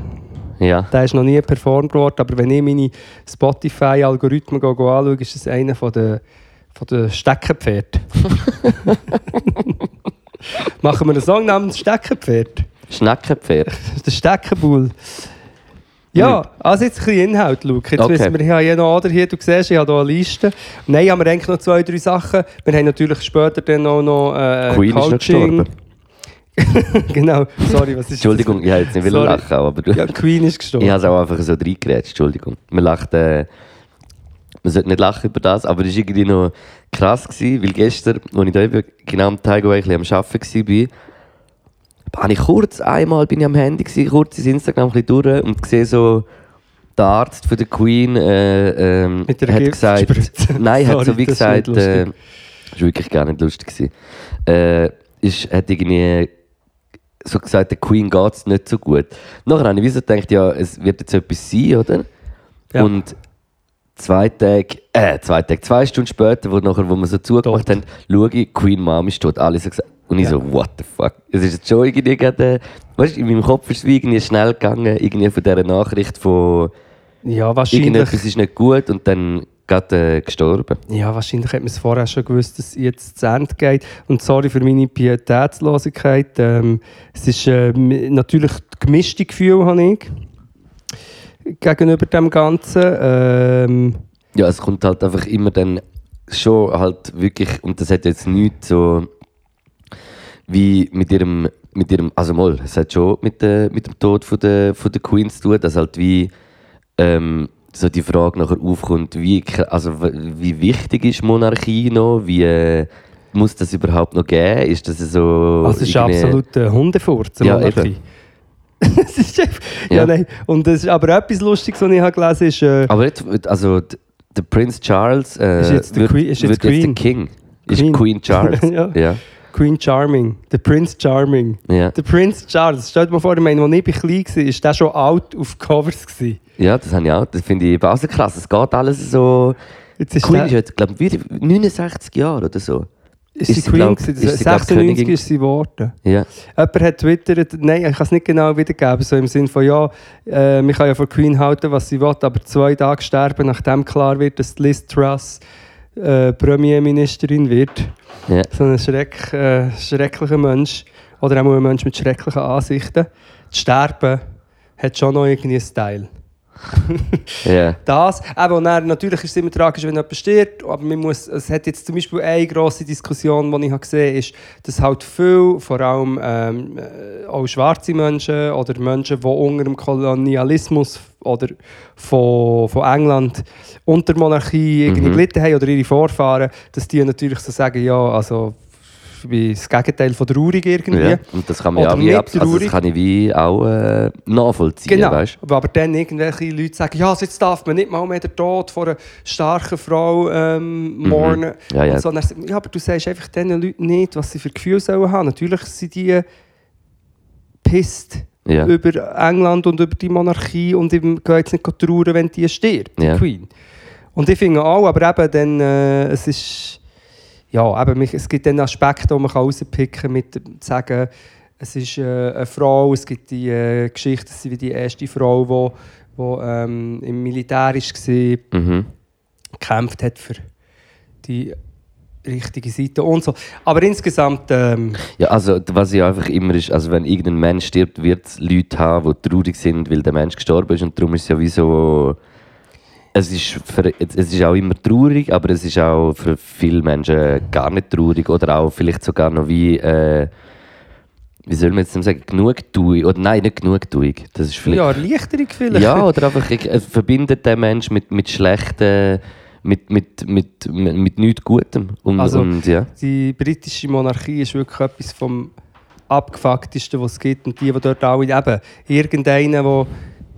Ja. Der ist noch nie performt worden, aber wenn ich meine Spotify-Algorithmen go- go anschaue, ist das einer von den, von den Steckenpferden. Machen wir einen Song namens Steckenpferd? Schneckenpferd. Der Steckenbull. Ja, also jetzt ein bisschen Inhalt, Luke. Jetzt Okay. wissen wir, ich habe ja noch, oder hier, du siehst, ich habe hier eine Liste. Nein, haben wir eigentlich noch zwei, drei Sachen. Wir haben natürlich später dann auch noch äh, Queen ist noch Coaching. genau, sorry, was ist Entschuldigung, ich wollte jetzt nicht Sorry. lachen, aber du... Das? Ja, Queen ist gestorben. Ich habe es auch einfach so reingerätscht, Entschuldigung. Man lacht, äh, man sollte nicht lachen über das, aber es war irgendwie noch krass, gewesen, weil gestern, als ich da eben genau am Takeaway ein bisschen am Arbeiten war, habe ich kurz einmal bin ich am Handy, gewesen, kurz ins Instagram ein bisschen durch und gesehen so, der Arzt von der Queen äh, ähm, hat gesagt, Giftspritze. nein, hat so Sorry, wie das ist gesagt, äh, das war wirklich gar nicht lustig. Gewesen. Äh, ist, hat irgendwie so gesagt, der Queen geht es nicht so gut. Nachher habe ich wie so gedacht, ja, es wird jetzt etwas sein, oder? Ja. Und zwei Tage, äh, zwei Tage, zwei Stunden später, wo, nachher, wo wir so zugemacht Tot. haben, schaue ich, Queen Mom ist tot. Alle so gesagt. Und ich Ja. so, what the fuck? Es ist jetzt schon irgendwie gerade, weißt du, in meinem Kopf ist es wie irgendwie schnell gegangen, irgendwie von dieser Nachricht von Ja, wahrscheinlich. irgendetwas ist nicht gut und dann gerade äh, gestorben. Ja, wahrscheinlich hat man es vorher schon gewusst, dass es jetzt zu Ende geht. Und sorry für meine Pietätslosigkeit. Ähm, es ist äh, natürlich gemischte Gefühle, habe ich gegenüber dem Ganzen. Ähm, Ja, es kommt halt einfach immer dann schon halt wirklich, und das hat jetzt nichts so wie mit ihrem, mit ihrem, also mal, es hat schon mit, der, mit dem Tod von der, von der Queen zu tun, dass halt wie ähm, so die Frage nachher aufkommt, wie, also wie wichtig ist Monarchie noch, wie äh, muss das überhaupt noch geben, ist das so... also es ist absolut ein Hundefurz. Ja, Monarchie. Es ist ja. Ja. nein. Und das ist aber etwas Lustiges, was ich habe gelesen habe, ist, äh, Aber jetzt, also der Prince Charles äh, Ist jetzt der wird, Queen- ist jetzt wird jetzt der Queen. King. Ist Queen. Queen Charles. Ja. ja. Queen Charming, der Prince Charming. Ja. Der Prince Charles, stell dir mal vor, ich meine, als ich klein war, war der schon alt auf Covers. Gewesen. Ja, das habe ich auch. Das finde ich eben auch so krass. Es geht alles so. Jetzt ist Queen ist jetzt, glaube ich, wie 69 Jahre oder so. Ist, Ist sie Queen gewesen? ist sie, glaub, 96 Königin? ist sie geworden. Ja. Jemand hat twittert, nein, ich kann es nicht genau wiedergeben, so im Sinne von, ja, äh, man kann ja von Queen halten, was sie will, aber zwei Tage sterben, nachdem klar wird, dass Liz Truss äh, Premierministerin wird. Ja. So ein Schreck, äh, schrecklicher Mensch, oder auch ein Mensch mit schrecklichen Ansichten. Das Sterben hat schon noch irgendwie einen Style. Ja. Das, aber und dann, natürlich ist es immer tragisch, wenn jemand stirbt, aber man muss, es hat jetzt zum Beispiel eine grosse Diskussion, die ich gesehen habe, ist, dass halt viel, vor allem ähm, äh, auch schwarze Menschen oder Menschen, die unter dem Kolonialismus oder von, von England unter Monarchie irgendwie Mhm. gelitten haben oder ihre Vorfahren, dass die natürlich so sagen, ja, also bin das Gegenteil von traurig irgendwie. Ja. Und das kann man ja Oder auch wie also das kann ich wie auch äh, nachvollziehen, Genau. weißt Aber dann irgendwelche Leute sagen, ja, also jetzt darf man nicht mal mehr den Tod von einer starken Frau ähm, mornen. Mhm. Ja, ja. So, dann, ja, aber du sagst einfach diesen Leuten nicht, was sie für Gefühle sollen haben. Natürlich sind die pisst Ja. über England und über die Monarchie und ich gehe jetzt nicht trauern, wenn die stirbt, die Ja. Queen. Und ich finde auch, aber eben dann, äh, es ist, ja, mich- es gibt dann Aspekte, die man kann rauspicken kann, mit sagen, es ist äh, eine Frau, es gibt die äh, Geschichte, sie wie die erste Frau, die wo, wo, ähm, im Militär war, Mhm. gekämpft hat für die richtige Seite und so. Aber insgesamt, ähm, Ja, also was ja einfach immer ist, also wenn irgendein Mensch stirbt, wird es Leute haben, die traurig sind, weil der Mensch gestorben ist und darum ist es ja wie so... Es ist, für, es ist auch immer traurig, aber es ist auch für viele Menschen gar nicht traurig oder auch vielleicht sogar noch wie... Äh, wie soll man jetzt sagen? Genugtuung? Oder nein, nicht Genugtuung. Das ist vielleicht... ja, Erleichterung vielleicht. Ja, oder einfach ich, es verbindet den Mensch mit, mit schlechten, mit, mit, mit, mit, mit nichts Gutem. Und, Also- und, ja. Die britische Monarchie ist wirklich etwas vom abgefucktesten, was es gibt. Und die, die dort alle eben, irgendeiner, der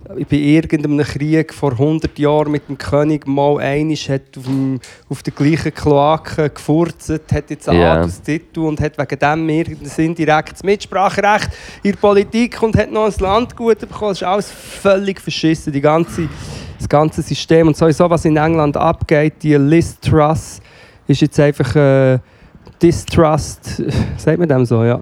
bei irgendeinem Krieg vor 100 Jahren mit dem König mal einisch hat auf, dem, auf der gleichen Kloake gefurzt, hat jetzt einen Ja. Adelstitel und hat wegen dem irgendein indirektes Mitspracherecht in der Politik und hat noch ein Landgut bekommen. Das ist alles völlig verschissen, die ganze, das ganze System. Und sowieso, was in England abgeht, die Liz Truss, ist jetzt einfach äh, Distrust, sagt man dem so, ja,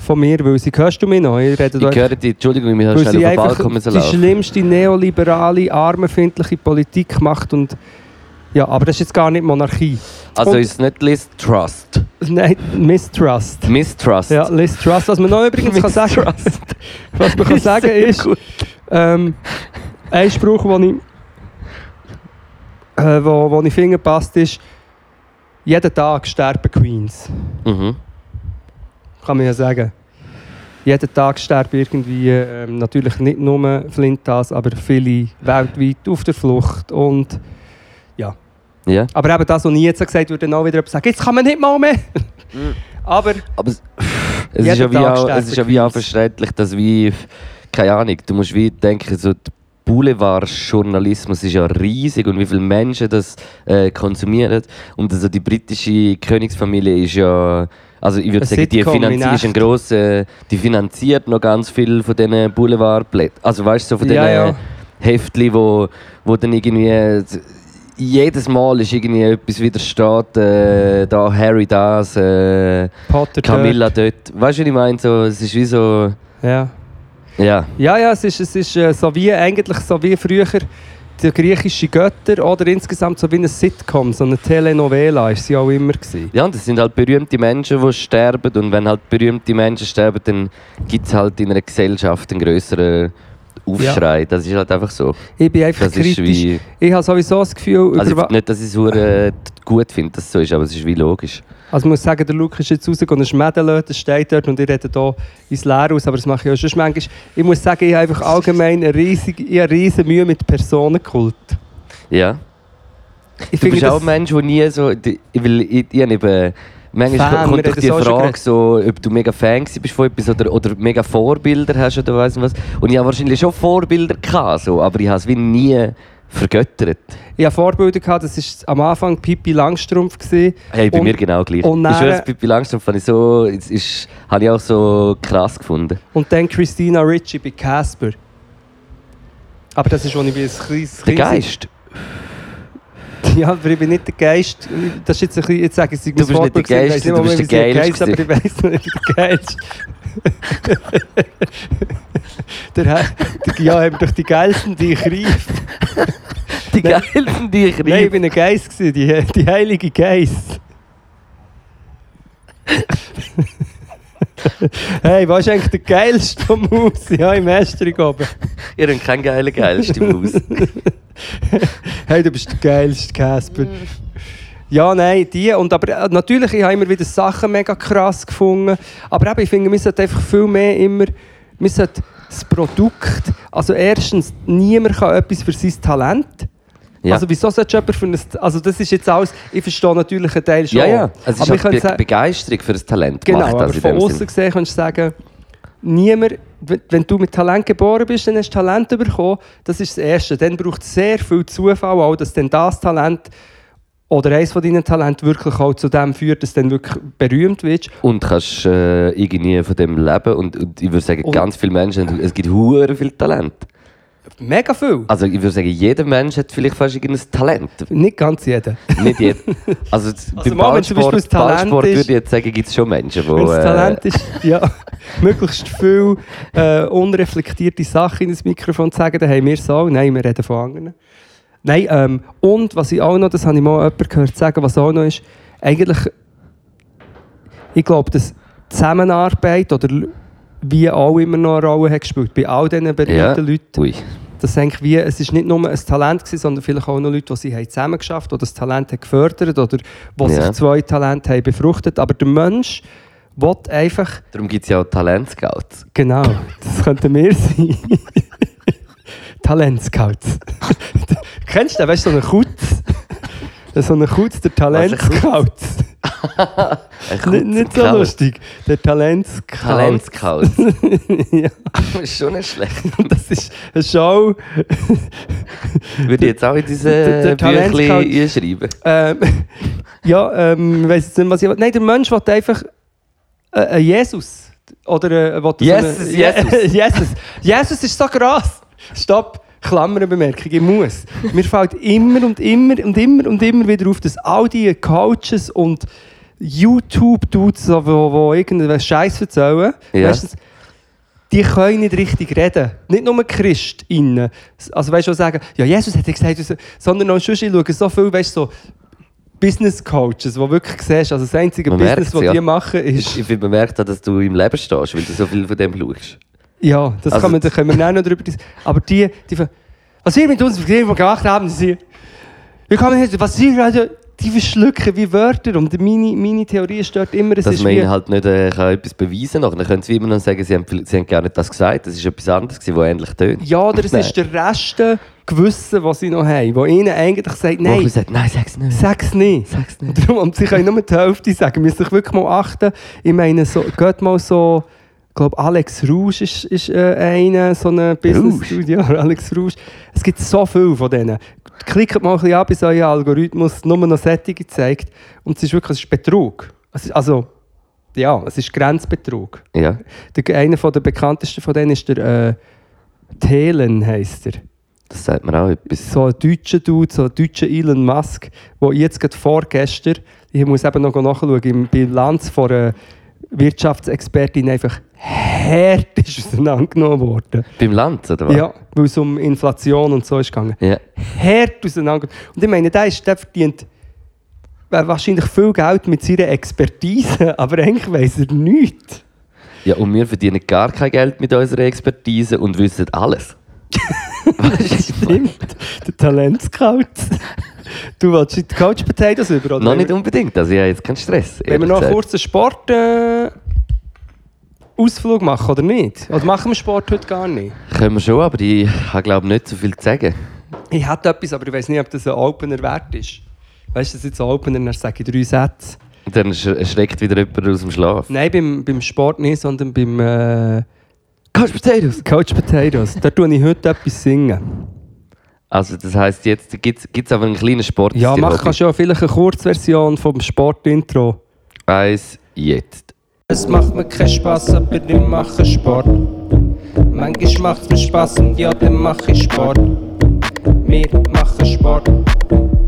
von mir, weil sie, hörst du mich noch? Ich rede Ich höre die, Entschuldigung, wir haben schnell auf den Balkon die schlimmste neoliberale, armenfindliche Politik macht und ja, aber das ist jetzt gar nicht Monarchie. Also Und- ist es nicht Liz Trust. Nein, Mistrust. Mistrust. Ja, Liz Truss. Was man noch übrigens kann sagen, was man kann sagen ist, ähm, ein Spruch, den ich, äh, wo, wo ich finde passt, ist, jeden Tag sterben Queens. Mhm. Kann man ja sagen. Jeden Tag sterben irgendwie, ähm, natürlich nicht nur Flintas, aber viele weltweit auf der Flucht. Und, ja. Ja. Aber eben das, was ich jetzt gesagt würde dann auch wieder sagen, jetzt kann man nicht mal mehr. aber Aber es, es ist ja wie auch, es ist ja wie auch verständlich, dass wie, keine Ahnung, du musst wie denken, so der Boulevardjournalismus ist ja riesig und wie viele Menschen das äh, konsumieren. Und also die britische Königsfamilie ist ja, also ich würde sagen, die ist ein grosser, die finanziert noch ganz viel von diesen Boulevardblättern. Also weißt du, so von Ja, diesen ja. Heftchen, wo, wo dann irgendwie jedes Mal ist irgendwie etwas wieder steht, äh, da Harry das, äh, Camilla dort. Weißt du, was ich meine? So, es ist wie so. dort. Ja. Ja. Ja, ja, es ist, es ist äh, so wie, eigentlich so wie früher die griechischen Götter oder insgesamt so wie eine Sitcom, so eine Telenovela ist sie auch immer gewesen. Ja, und das sind halt berühmte Menschen, die sterben. Und wenn halt berühmte Menschen sterben, dann gibt es halt in einer Gesellschaft einen größeren Aufschrei. Das ist halt einfach so. Ich bin einfach Das ist kritisch. wie. Ich habe sowieso das Gefühl, Also nicht, dass ich es hure gut finde, dass es so ist, aber es ist wie logisch. also ich muss sagen, der Luke ist jetzt rausgegangen, Schmädelö, das steht dort und ich rede hier ins Leere aus, aber das mache ich auch schon manchmal. Ich muss sagen, ich habe einfach allgemein eine riesige, ich habe riesige Mühe mit Personenkult. Ja. Ich Du bist auch ein Mensch, der nie so. Ich, will, ich, ich habe eben. Manchmal Fan, kommt doch die Frage, so, ob du mega Fan bist von etwas oder, oder mega Vorbilder hast oder weiss was. Und ich habe wahrscheinlich schon Vorbilder gehabt, so, aber ich habe es wie nie vergöttert. Ich hatte Vorbilder, gehabt, das war am Anfang Pippi Langstrumpf. Gewesen. Hey, bei Und- mir genau gleich. und ich dann- das Pippi Langstrumpf fand ich so, ist, ist, habe ich auch so krass gefunden. Und dann Christina Ricci bei Casper. Aber das ist, als ich ein kleines Der Kind war. Geist. Ja, aber ich bin nicht der Geist. Das ist jetzt ein bisschen, jetzt sage ich, sei Du bist nicht der Geist, du Ich bist der heisst, Aber ich weiß nicht, ich der Geilste. der, der, ja, haben doch die Geilsten, die ich rief. Die Geilsten, die ich Nein, ich rief. bin ein Geist, gewesen, die, die heilige Geist. hey, was ist eigentlich der geilste vom Haus? Ja, im Ästerung oben. Ihr habt keinen geilen Geilsten im Haus. Hey, du bist der geilste Casper. Ja, nein, die. Und aber äh, natürlich, ich habe immer wieder Sachen mega krass gefunden. Aber eben, ich finde, wir sollten einfach viel mehr immer, wir sollten das Produkt, also erstens, niemand kann etwas für sein Talent. Ja. Also wieso sollte jemand für ein... Also das ist jetzt alles... Ich verstehe natürlich einen Teil schon. Ja, ja. Es ist aber ich halt könnte Be Begeisterung für das Talent Genau, gemacht. aber also von außen gesehen kannst du sagen, niemand, wenn du mit Talent geboren bist, dann hast du Talent bekommen. Das ist das Erste. Dann braucht es sehr viel Zufall, auch, dass dann das Talent oder eines von deinen Talenten wirklich auch zu dem führt, dass du dann wirklich berühmt wirst. Und kannst äh, irgendwie von dem leben. Und, und ich würde sagen, Und- ganz viele Menschen, es gibt hure viel Talent. Mega viel. Also ich würde sagen, jeder Mensch hat vielleicht fast irgendein Talent. Nicht ganz jeder. Nicht jeder. Also, beim zum Beispiel Ballsport, das Talent Ballsport ist- würde ich jetzt sagen, gibt es schon Menschen, die... Wenn das äh, Talent ist, ja, möglichst viel äh, unreflektierte Sachen in das Mikrofon zu sagen, dann haben wir es auch. Nein, wir reden von anderen. Nein, ähm, und was ich auch noch, das habe ich mal jemanden gehört sagen, was auch noch ist, eigentlich, ich glaube, dass Zusammenarbeit oder wie auch immer noch eine Rolle hat gespielt, bei all diesen berühmten ja. Leuten. Ui. Das eigentlich wie, es ist nicht nur ein Talent gewesen, sondern vielleicht auch noch Leute, die sie haben zusammen geschafft, die das Talent haben gefördert oder wo Ja. sich zwei Talente haben befruchtet. Aber der Mensch will einfach, Darum gibt es ja auch Talentscouts. genau, das könnten wir sein. Talentscouts. Kennst du den? Weißt du, so einen Kutz? So einen Kutz, der Talentscouts. Nicht, nicht so lustig. Der Talentscout. Talentscouts. ja, Das ist schon nicht schlecht. das ist eine Show. Würde ich jetzt auch in diese Büchlein Talentscout- einschreiben. Ähm, ja, ähm, ich weiss jetzt nicht, was ich will. Nein, der Mensch will einfach äh, Jesus. Oder äh, will so Jesus, Jesus. Jesus. Jesus ist so krass. Stopp. Klammerbemerkung, ich muss. Mir fällt immer und immer und immer und immer wieder auf, dass all die Coaches und YouTube-Dudes, die wo, wo irgendeinen Scheiß erzählen, Ja. meistens, die können nicht richtig reden. Nicht nur Christinnen. Also weißt du, sagen, ja, Jesus hat gesagt, sondern auch schon, ich schaue so viel, weißt du, so Business Coaches, die wirklich siehst, also das einzige Man Business, was ja. die machen, ist. Ich bin bemerkt, dass du im Leben stehst, weil du so viel von dem schaust. Ja, das Also- kann man, da können wir nachher noch drüber diskutieren. Aber die, die, was wir mit uns gemacht haben, sie, wir kommen jetzt, was sie gerade, die verschlucken wie Wörter. Und meine, meine Theorie ist dort immer, es Dass ist man ihnen halt nicht äh, kann etwas beweisen kann. Dann können sie immer noch sagen, sie haben, sie haben gar nicht das gesagt. Das ist etwas anderes, was ähnlich tönt. ja, oder es Nein. ist der Rest Gewissen, was sie noch haben, wo ihnen eigentlich sagt, nein, sagt, nein, sag's nicht. Sag's nicht. Sag's nicht. Und darum, und sie können nur die Hälfte sagen. Müssen sich wirklich mal achten. Ich meine, so, geht mal so, ich glaube, Alex Rouge ist, ist äh, einer, so ein business Rouge? Ja, Alex Rouge. Es gibt so viele von denen. Klickt mal ein bisschen ab, bis euer Algorithmus nur noch Sättige zeigt. Und es ist wirklich es ist Betrug. Es ist, also, ja, es ist Grenzbetrug. Ja. Der, einer von der bekanntesten von denen ist der äh, Thelen, heisst er Das sagt mir auch etwas. so ein deutscher Dude, so ein deutscher Elon Musk, der jetzt gerade vorgestern, ich muss eben noch nachschauen, im Bilanz von einer Wirtschaftsexpertin einfach hart ist auseinandergenommen worden. Beim Land, oder was? Ja, weil es um Inflation und so ist gegangen. ja. Hart auseinandergenommen. Und ich meine, der, ist, der verdient äh, wahrscheinlich viel Geld mit seiner Expertise, aber eigentlich weiss er nichts. Ja, und wir verdienen gar kein Geld mit unserer Expertise und wissen alles. Stimmt, der Talentscout. Du willst die Couch Potatoes über, oder? Noch nicht unbedingt, also ich habe jetzt keinen Stress. Wenn wir noch kurz einen Sport äh, Ausflug machen oder nicht? Oder machen wir Sport heute gar nicht? Können wir schon, aber ich habe glaube nicht so viel zu sagen. Ich hätte etwas, aber ich weiß nicht, ob das ein Opener wert ist. Weißt du, das ist jetzt ein Opener, dann sage ich drei Sätze. Und dann sch- erschreckt wieder jemand aus dem Schlaf. Nein, beim, beim Sport nicht, sondern beim äh, Coach Potatoes! Coach Potatoes. Da tue ich heute etwas singen. Also das heisst, jetzt gibt es aber einen kleinen Sport. Ja, mach kannst du ja vielleicht eine Kurzversion vom Sportintro. Eins, jetzt. Es macht mir keinen Spaß, aber ich mache Sport. Manchmal macht es mir Spaß und ja, dann mache ich Sport. Wir machen Sport.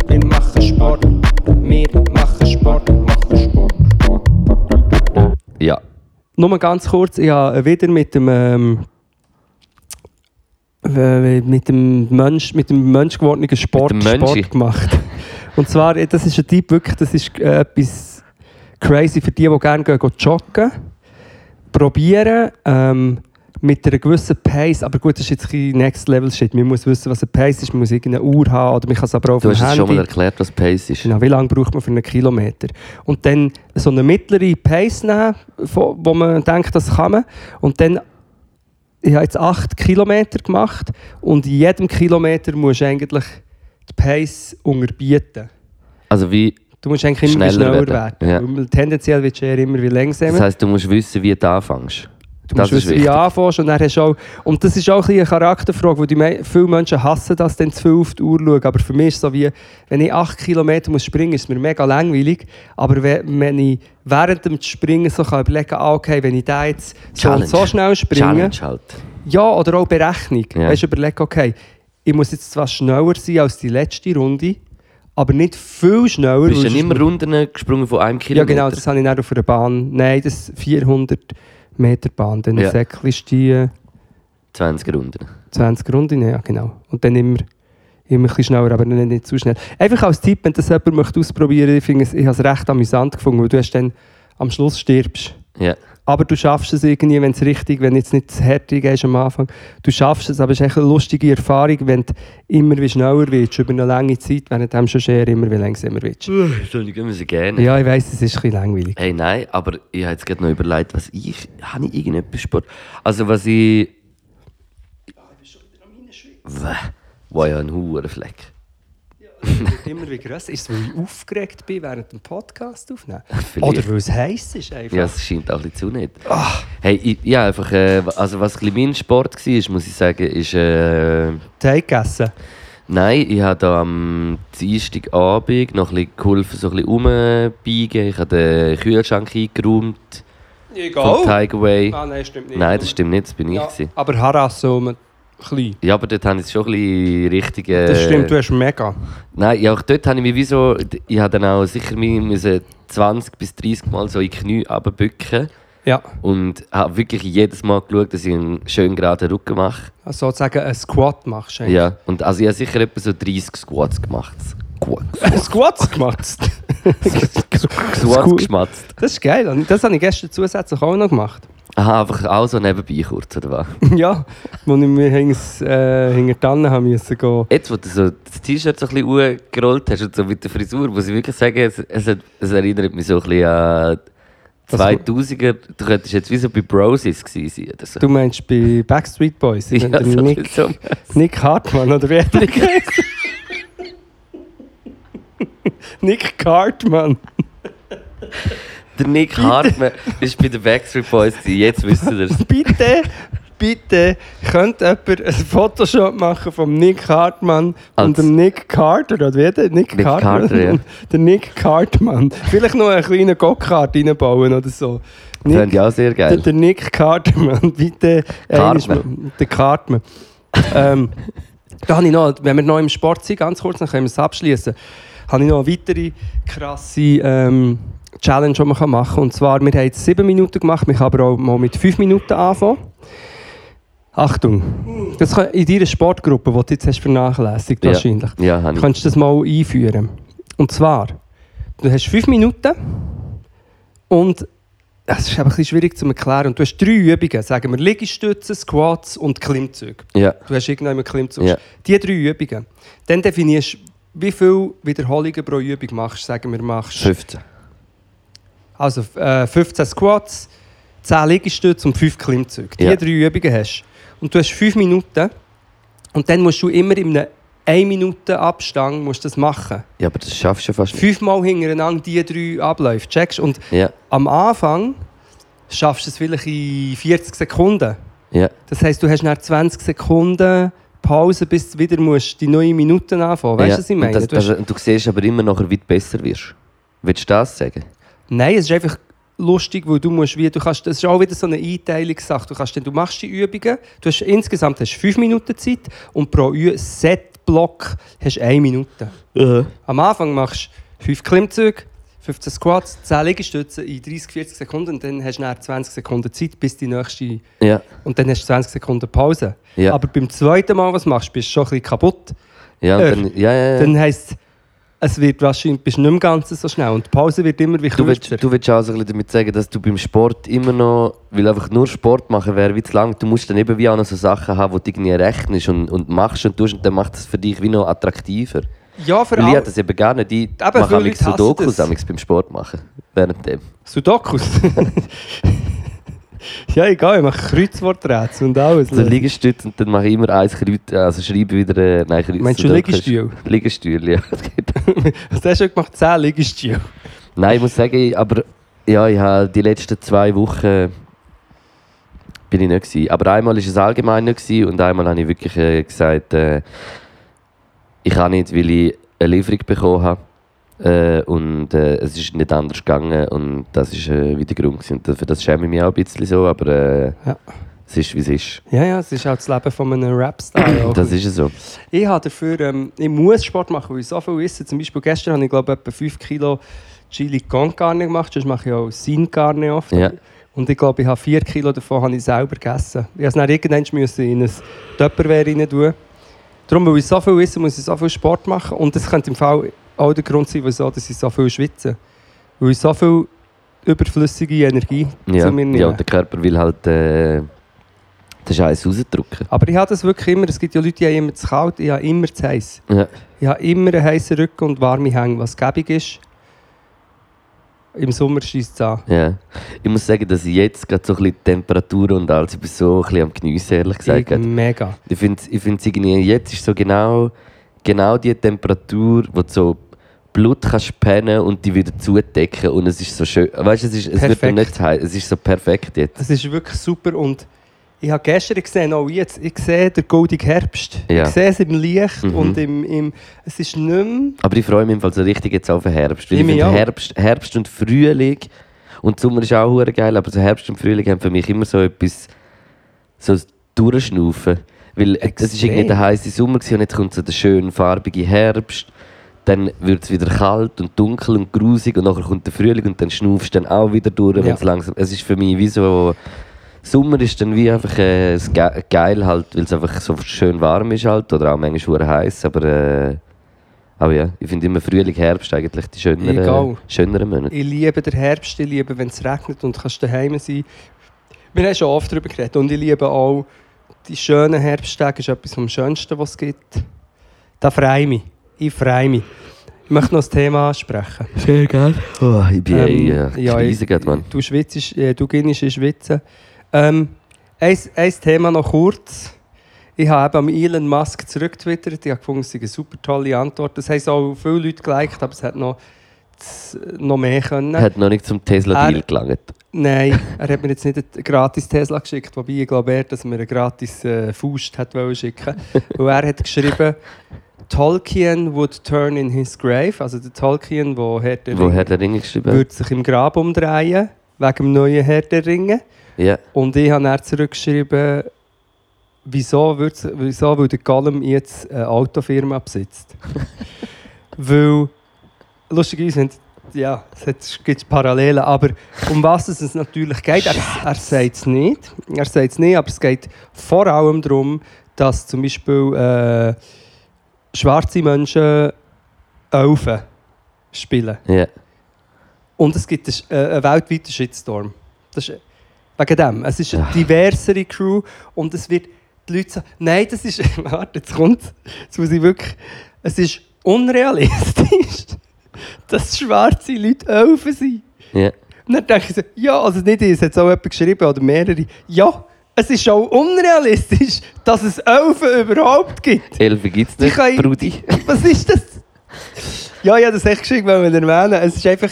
Wir machen Sport. Wir machen Sport. Machen Sport. Ja. Nur ganz kurz, ich habe wieder mit dem, ähm, äh, mit dem Mensch, mit dem Mensch gewordenen Sport, dem. Sport gemacht. Und zwar, das ist ein Typ wirklich, das ist äh, etwas crazy für die, die gerne gehen, gehen joggen. Probieren, ähm, mit einer gewissen Pace, aber gut, das ist jetzt ein Next Level Shit. Man muss wissen, was eine Pace ist, man muss irgendeine Uhr haben oder man kann es aber auch Du hast Handy. schon mal erklärt, was Pace ist. Genau, wie lange braucht man für einen Kilometer? Und dann so eine mittlere Pace nehmen, wo man denkt, das kann man. Und dann, ich habe jetzt acht Kilometer gemacht und in jedem Kilometer musst du eigentlich die Pace unterbieten. Also wie, Du musst eigentlich immer Schneller schneller, werden, werden. Weil Tendenziell wird es eher immer wie langsamer. das heisst, du musst wissen, wie du anfängst. Du das musst ist wissen, wie du anfängst und dann hast du auch, und das ist auch ein eine Charakterfrage, wo die viele Menschen hassen das, dann zu viel auf die Uhr schauen. Aber für mich ist es so wie, wenn ich 8 Kilometer muss springen ist es mir mega langweilig. Aber wenn, ich während dem Springen so kann überlegen ah, okay, wenn ich da jetzt so und so schnell springe, halt. ja, oder auch Berechnung. Ja. Weißt du, überlegen, okay, ich muss jetzt zwar schneller sein als die letzte Runde, aber nicht viel schneller. Du bist weil ja immer Runden gesprungen von einem ja, Kilometer. genau, das habe ich dann auf einer Bahn. Nein, das ist 400 Meter Bahn. Dann Ja. ja. Säckchen ist die äh, 20 Runden. 20 Runden, ja genau. Und dann immer, immer ein bisschen schneller, aber nicht, nicht zu schnell. Einfach als Tipp, wenn das jemand möchte ausprobieren ich finde es, ich habe es recht amüsant gefunden, weil du hast dann am Schluss stirbst. Ja. Aber du schaffst es irgendwie, wenn es richtig, wenn jetzt nicht zu härtig ist am Anfang. Du schaffst es, aber es ist echt eine lustige Erfahrung, wenn du immer wie schneller wirst, über eine lange Zeit, während du schon eher immer wie langsamer wirst. Entschuldigung, ich gerne. Ja, ich weiss, es ist ein bisschen langweilig. Hey, nein, aber ich habe jetzt gerade noch überlegt, was ich. Habe ich irgendetwas Sport? Also, was ich. Wäh. Wow, ja, ein hoher Es wird immer wie grösser. Ist es, weil ich aufgeregt bin während dem Podcast aufnehmen? Vielleicht. Oder weil es heiß ist einfach? Ja, es scheint auch ein bisschen zu nicht. Hey, ich, ja, einfach. Äh, also, was ein mein Sport war, muss ich sagen, ist. Äh, Teig gegessen? nein, ich habe da am Dienstagabend noch ein bisschen geholfen, so ein bisschen rumbiegen. Ich habe den Kühlschrank eingeräumt vom Tigerway. Ah, nein, stimmt nicht. Nein, das stimmt nicht, das bin ich. Ja, gewesen. aber Harasse um ein klein. Ja, aber dort habe ich schon ein bisschen richtig. Äh, Das stimmt, du hast mega. Nein, ja, auch dort habe ich mich wie so. Ich habe dann auch sicher müssen 20 bis 30 Mal so in die Knie runterbücken. Ja, Und habe wirklich jedes Mal geschaut, dass ich einen schön geraden Rücken mache. also sozusagen ein Squat machst du eigentlich. Ja. Und also ich habe sicher etwa so 30 Squats gemacht. Squats. Squats gemacht? Squats geschmatzt. Das ist geil. Das habe ich gestern zusätzlich auch noch gemacht. Aha, einfach auch so nebenbei kurz, oder was? ja, wo ich mir hinter, äh, hinter die Tannen haben müssen gehen. Jetzt, wo du so das T-Shirt so ein bisschen hochgerollt hast und so mit der Frisur, muss ich wirklich sagen, es, es, es erinnert mich so ein bisschen an 2000er. Du könntest jetzt wie so bei Broses gewesen sein oder so. Du meinst bei Backstreet Boys? Ja, so- Nick, so- Nick Hartmann, oder wie hat er? Nick Cartman. Der Nick Hartmann ist bei den Backstreet Boys, jetzt wissen wir es. Bitte, bitte, könnte jemand ein Photoshop machen von Nick Hartmann und Als- dem Nick Carter, oder wie der? Nick, Nick Carter, ja. Der Nick Cartman. Vielleicht noch einen kleinen Go-Kart reinbauen oder so. Das fände ich auch sehr der, geil. der Nick Cartman, bitte. Cartman. einmal- Der Cartman. ähm, da habe ich noch, wenn wir noch im Sport sind, ganz kurz, dann können wir es abschließen. Habe ich noch eine weitere krasse ähm, Challenge, die man machen kann. Und zwar, wir haben jetzt sieben Minuten gemacht, wir können aber auch mal mit fünf Minuten anfangen. Achtung, das kann in deiner Sportgruppe, die du jetzt hast vernachlässigt Ja. wahrscheinlich, Ja, ich. kannst du das mal einführen. Und zwar, du hast fünf Minuten und es ist aber ein bisschen schwierig zu erklären. Und du hast drei Übungen, sagen wir Liegestützen, Squats und Klimmzüge. Ja, Du hast irgendwann Klimmzug. Ja. Die drei Übungen. Dann definierst du, wie viele Wiederholungen pro Übung machst. Sagen wir, machst 15. also äh, 15 Squats, 10 Liegestütze und 5 Klimmzüge. Die Ja. drei Übungen hast Und du hast 5 Minuten. Und dann musst du immer in einem 1 Minute Abstand musst du das machen. Ja, aber das schaffst du ja fast nicht. Fünfmal hintereinander die drei Abläufe. Checkst? Und Ja, am Anfang schaffst du es vielleicht in 40 Sekunden. ja. Das heisst, du hast nach 20 Sekunden Pause, bis du wieder musst die neuen Minuten anfangen. Weißt du, ja. was ich meine? Und, das, du hast, du siehst aber immer nachher, wie du besser wirst. Willst du das sagen? Nein, es ist einfach lustig, weil du musst wie, du kannst, das ist auch wieder so eine Einteilungssache. Du, kannst, du machst die Übungen, du hast insgesamt hast 5 Minuten Zeit und pro Set-Block hast du 1 Minute. Am Anfang machst du 5 Klimmzüge, 15 Squats, 10 Liegestützen in 30, 40 Sekunden und dann hast du nach 20 Sekunden Zeit, bis die nächste Ja, und dann hast du 20 Sekunden Pause. Ja. Aber beim zweiten Mal, was machst du, bist du schon ein bisschen kaputt. ja, Äh, dann, ja, ja, ja. Dann heisst es wird wahrscheinlich bist nicht mehr ganz so schnell und die Pause wird immer wie Du willst, du willst auch so ein bisschen damit sagen, dass du beim Sport immer noch, weil einfach nur Sport machen wäre wie zu lang, du musst dann eben wie auch noch so Sachen haben, die du irgendwie rechnest und, und machst und tust und dann macht das für dich wie noch attraktiver. ja, vor Weil ich das eben nicht. Ich Eben, mache viele amigs Leute hassen Sudokus beim Sport machen. Währenddem. Sudokus. Ja, egal, ich mache Kreuzworträtsel und alles. So Liegestütze und dann mache ich immer eins Kreuz, also schreibe wieder, äh, nein, Kreuz. Meinst du Liegestühl? Liegestühl, ja. Was hast du schon gemacht? 10 Liegestühle. Nein, ich muss sagen, aber ja, ich habe die letzten zwei Wochen bin ich nicht gewesen. Aber einmal war es allgemein nicht gewesen und einmal habe ich wirklich äh, gesagt, äh, ich kann nicht, weil ich eine Lieferung bekommen habe. Äh, und äh, es ist nicht anders gegangen und das ist äh, wie der Grund. gewesen. Und für das schäme ich mich auch ein bisschen so, aber äh, Ja. es ist wie es ist. Ja, ja, es ist auch das Leben von einem Rap-Star. Das ist es so. Ich habe dafür, ähm, ich muss Sport machen, weil ich so viel esse. Zum Beispiel gestern habe ich glaube ich etwa 5 Kilo Chili con Carne gemacht, sonst mache ich auch Sin Carne oft. Ja. Und ich glaube, ich habe 4 Kilo davon habe ich selber gegessen. Ich musste es dann irgendwann in ein Tupperware rein tun. Darum, weil ich so viel esse, muss ich so viel Sport machen. Und das könnte im Fall auch der Grund sein, wieso dass ich so viel schwitze. Weil ich so viel überflüssige Energie Ja, zu mir nehme. ja und der Körper will halt äh, den Scheiß rausdrücken. Aber ich habe das wirklich immer. Es gibt ja Leute, die haben immer zu kalt, ich habe immer zu heiß. Ja. Ich habe immer einen heißen Rücken und warme Hänge, was gäbig ist. Im Sommer schießt es an. Ja. Ich muss sagen, dass ich jetzt gerade so ein bisschen die Temperatur und alles, ich bin so ein bisschen am Geniessen, ehrlich gesagt. Ich, mega. Ich finde ich find's irgendwie, jetzt ist so genau, genau die Temperatur, wo du so Blut kannst pennen und die wieder zudecken und es ist so schön. Weißt du, es, ist, es wird Perfekt. nicht zu heiß, es ist so perfekt jetzt. Es ist wirklich super und ich habe gestern gesehen, auch jetzt, ich sehe den goldigen Herbst. Ja. Ich sehe es im Licht Mhm. und im, im, es ist nicht mehr... Aber ich freue mich im Fall so richtig jetzt auf den Herbst. Weil Ich finde. Herbst, Herbst und Frühling und Sommer ist auch geil, aber so Herbst und Frühling haben für mich immer so etwas so ein Durchschnaufen. Weil es ist Extrem. irgendwie der heiße Sommer und jetzt kommt so der schöne farbige Herbst. Dann wird es wieder kalt und dunkel und grusig und nachher kommt der Frühling und dann schnaufst du dann auch wieder durch, Ja. langsam... Es ist für mich wie so... Sommer ist dann wie einfach äh, Ge geil halt, weil es einfach so schön warm ist halt oder auch manchmal heiß, aber äh, aber ja, ich finde immer Frühling, Herbst eigentlich die schöneren, Egal. schöneren Monate. Ich liebe den Herbst, ich liebe, wenn es regnet und du kannst daheim sein. Wir haben schon oft darüber geredet und ich liebe auch die schönen Herbsttage, ist etwas vom Schönsten, was es gibt. Da freue ich mich. Ich freue mich. Ich möchte noch das Thema ansprechen. Sehr geil. Oh, ich bin Ähm, ähm, ja, ja, ja, Mann. Du schwitzt, äh, du gehst in Schwitzen. Ähm, ein, ein Thema noch kurz. Ich habe eben am Elon Musk zurückgetwittert. Ich habe gefunden, es sei eine super tolle Antwort. Das haben auch viele Leute geliked, aber es hat noch, noch mehr können. Hat noch nicht zum Tesla-Deal Er- gelangt. Nein, er hat mir jetzt nicht einen gratis Tesla geschickt, wobei ich glaube eher, dass er mir einen gratis äh, Faust hat schicken Weil er hat geschrieben, Tolkien would turn in his grave. Also der Tolkien, wo Herr der Wo Ringe, hat er Ringe geschrieben? würde sich im Grab umdrehen, wegen dem neuen Herr der Ringe. Ja. Und ich habe dann zurückgeschrieben, wieso, wieso weil der Gollum jetzt eine Autofirma besitzt. weil, lustigerweise, haben- ja, es gibt Parallelen, aber um was es natürlich geht, er, er sagt es nicht. Er sagt es nicht, aber es geht vor allem darum, dass zum Beispiel äh, schwarze Menschen Elfen spielen. Ja. Und es gibt einen, äh, einen weltweiten Shitstorm. Das ist wegen dem. Es ist eine Ja. diversere Crew und es wird die Leute sagen, nein, das ist, warte, jetzt kommt, jetzt muss ich wirklich, es ist unrealistisch, dass schwarze Leute Elfen sind. ja. Und dann denke ich so, ja, also nicht ich, es hat auch jemand geschrieben oder mehrere, ja, es ist auch unrealistisch, dass es Elfen überhaupt gibt. Elfe gibt es nicht, können- Brudi. Was ist das? Ja, ja, das echt geschickt, wenn wir erwähnen. Es ist einfach.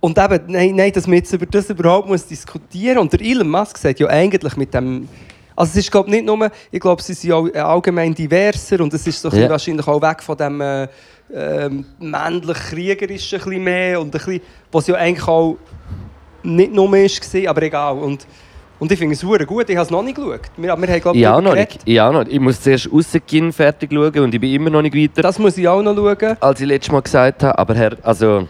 Und eben, nein, nein, dass man jetzt über das überhaupt muss diskutieren Und der Elon Musk sagt ja eigentlich mit dem. Also es ist glaube nicht nur, ich glaube, sie sind auch allgemein diverser und es ist so Ja. wahrscheinlich auch weg von dem äh, ähm, männlich-kriegerischen ein bisschen mehr und ein bisschen, was ja eigentlich auch nicht nur war, aber egal. Und, und ich finde es super gut, ich habe es noch nicht geschaut. Wir, wir haben, glaube Ich auch noch nicht. Ich auch noch. Ich muss zuerst rausgehen, fertig schauen und ich bin immer noch nicht weiter, Das muss ich auch noch schauen. als ich letztes Mal gesagt habe. Aber Herr, also,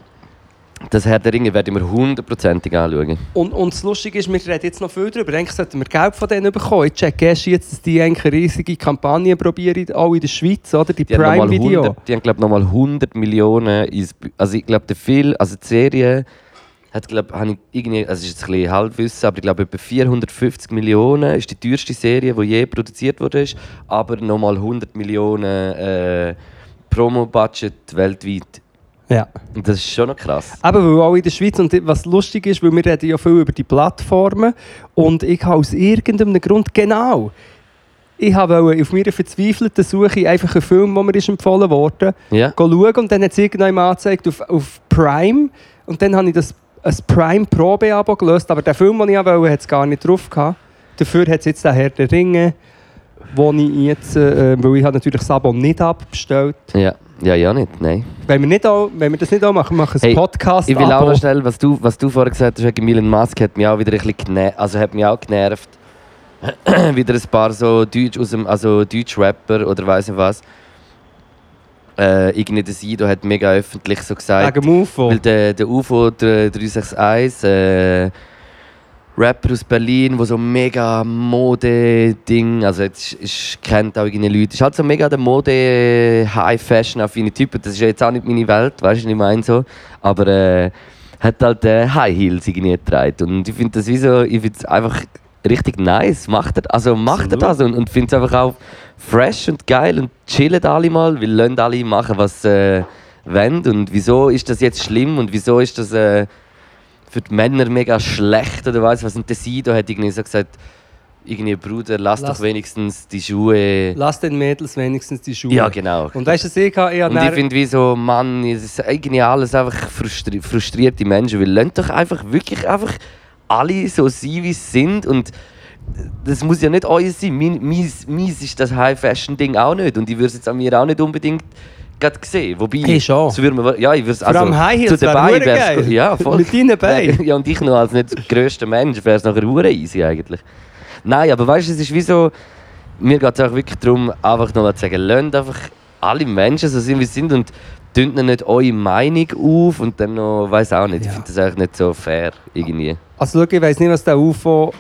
das Herr der Ringe werde ich mir hundertprozentig anschauen. Und, und das Lustige ist, wir reden jetzt noch viel darüber. Eigentlich sollten wir Geld von denen bekommen. Ich checke erst jetzt, dass die eine riesige Kampagne probieren, auch in der Schweiz, oder? Die, Die Prime-Video. 100, die haben, glaube nochmal 100 Millionen ins... Also ich glaube, der Film, also die Serie hat, glaube ich irgendwie, also es ist jetzt ein bisschen Halbwissen, aber ich glaube, etwa 450 Millionen ist die teuerste Serie, die je produziert wurde. Aber nochmal 100 Millionen äh, Promo-Budget weltweit. Ja. Und das ist schon noch krass. Aber weil auch in der Schweiz, und was lustig ist, weil wir reden ja viel über die Plattformen und ich habe aus irgendeinem Grund, genau, ich habe wollte auf meiner verzweifelten Suche einfach einen Film, der mir ist empfohlen wurde, Ja. schauen und dann hat es irgendjemand angezeigt auf, auf Prime und dann habe ich das ein Prime Probe-Abo gelöst, aber der Film, den ich wollte, hat es gar nicht drauf gehabt. Dafür hat es jetzt den Herr der Ringe, wo ich jetzt, äh, weil ich habe natürlich das Abo nicht abbestellt. Ja, ja, ja nicht, nein. Wenn wir, nicht auch, wenn wir das nicht auch machen, machen wir ein Hey, Podcast Ich will auch noch schnell, was du, was du vorher gesagt hast Elon Musk, hat mich auch wieder ein bisschen genervt, also hat mich auch genervt. wieder ein paar so Deutsch aus dem, also Deutsch-Rapper oder weiss nicht was. Äh, irgendwie der Sido hat mega öffentlich so gesagt, Wegen dem UFO. weil der, der UFO der 361, äh, Rapper aus Berlin, wo so mega Mode-Ding, also jetzt ist, kennt auch irgendeine Leute, ist halt so mega der Mode, High-Fashion-affine Typ. Das ist ja jetzt auch nicht meine Welt, weißt du, ich meine so. Aber äh, hat halt äh, High Heels irgendwie getragen. Und ich finde das wie so, ich finde es einfach richtig nice. Macht er, also macht er das und, und finde es einfach auch fresh und geil und chillen alle mal, weil lassen alle machen, was äh, wollen. Und wieso ist das jetzt schlimm und wieso ist das äh, für die Männer mega schlecht oder was? Was und der Sido hat irgendwie so gesagt, irgendwie Bruder, lass, Lass- doch wenigstens die Schuhe. Lass den Mädels wenigstens die Schuhe. Ja, genau. Und weißt du, habe? Ich habe Und ich finde wie so, Mann, es ist irgendwie alles einfach frustri frustrierte Menschen. Weil lasst doch einfach wirklich einfach alle so sein, wie sie sind. Und das muss ja nicht euer sein. Mein, meins, meins ist das High-Fashion-Ding auch nicht. Und ich würde es jetzt an mir auch nicht unbedingt gerade sehen. Wobei, Ich schon. so würde man, ja, ich würde allem High Heels zu den Beinen wär's. Ja, voll. Mit deinen Beinen. Ja, und ich noch als nicht grösster Mensch wäre es nachher hure easy eigentlich. Nein, aber weißt du, es ist wie so, mir geht es auch wirklich darum, einfach nochmal zu sagen, lasst einfach alle Menschen so sind, wie sie sind und tönt nicht eure Meinung auf und dann noch, weiß auch nicht, ich Ja. finde das eigentlich nicht so fair irgendwie. Also schau, ich weiß nicht, was der UFO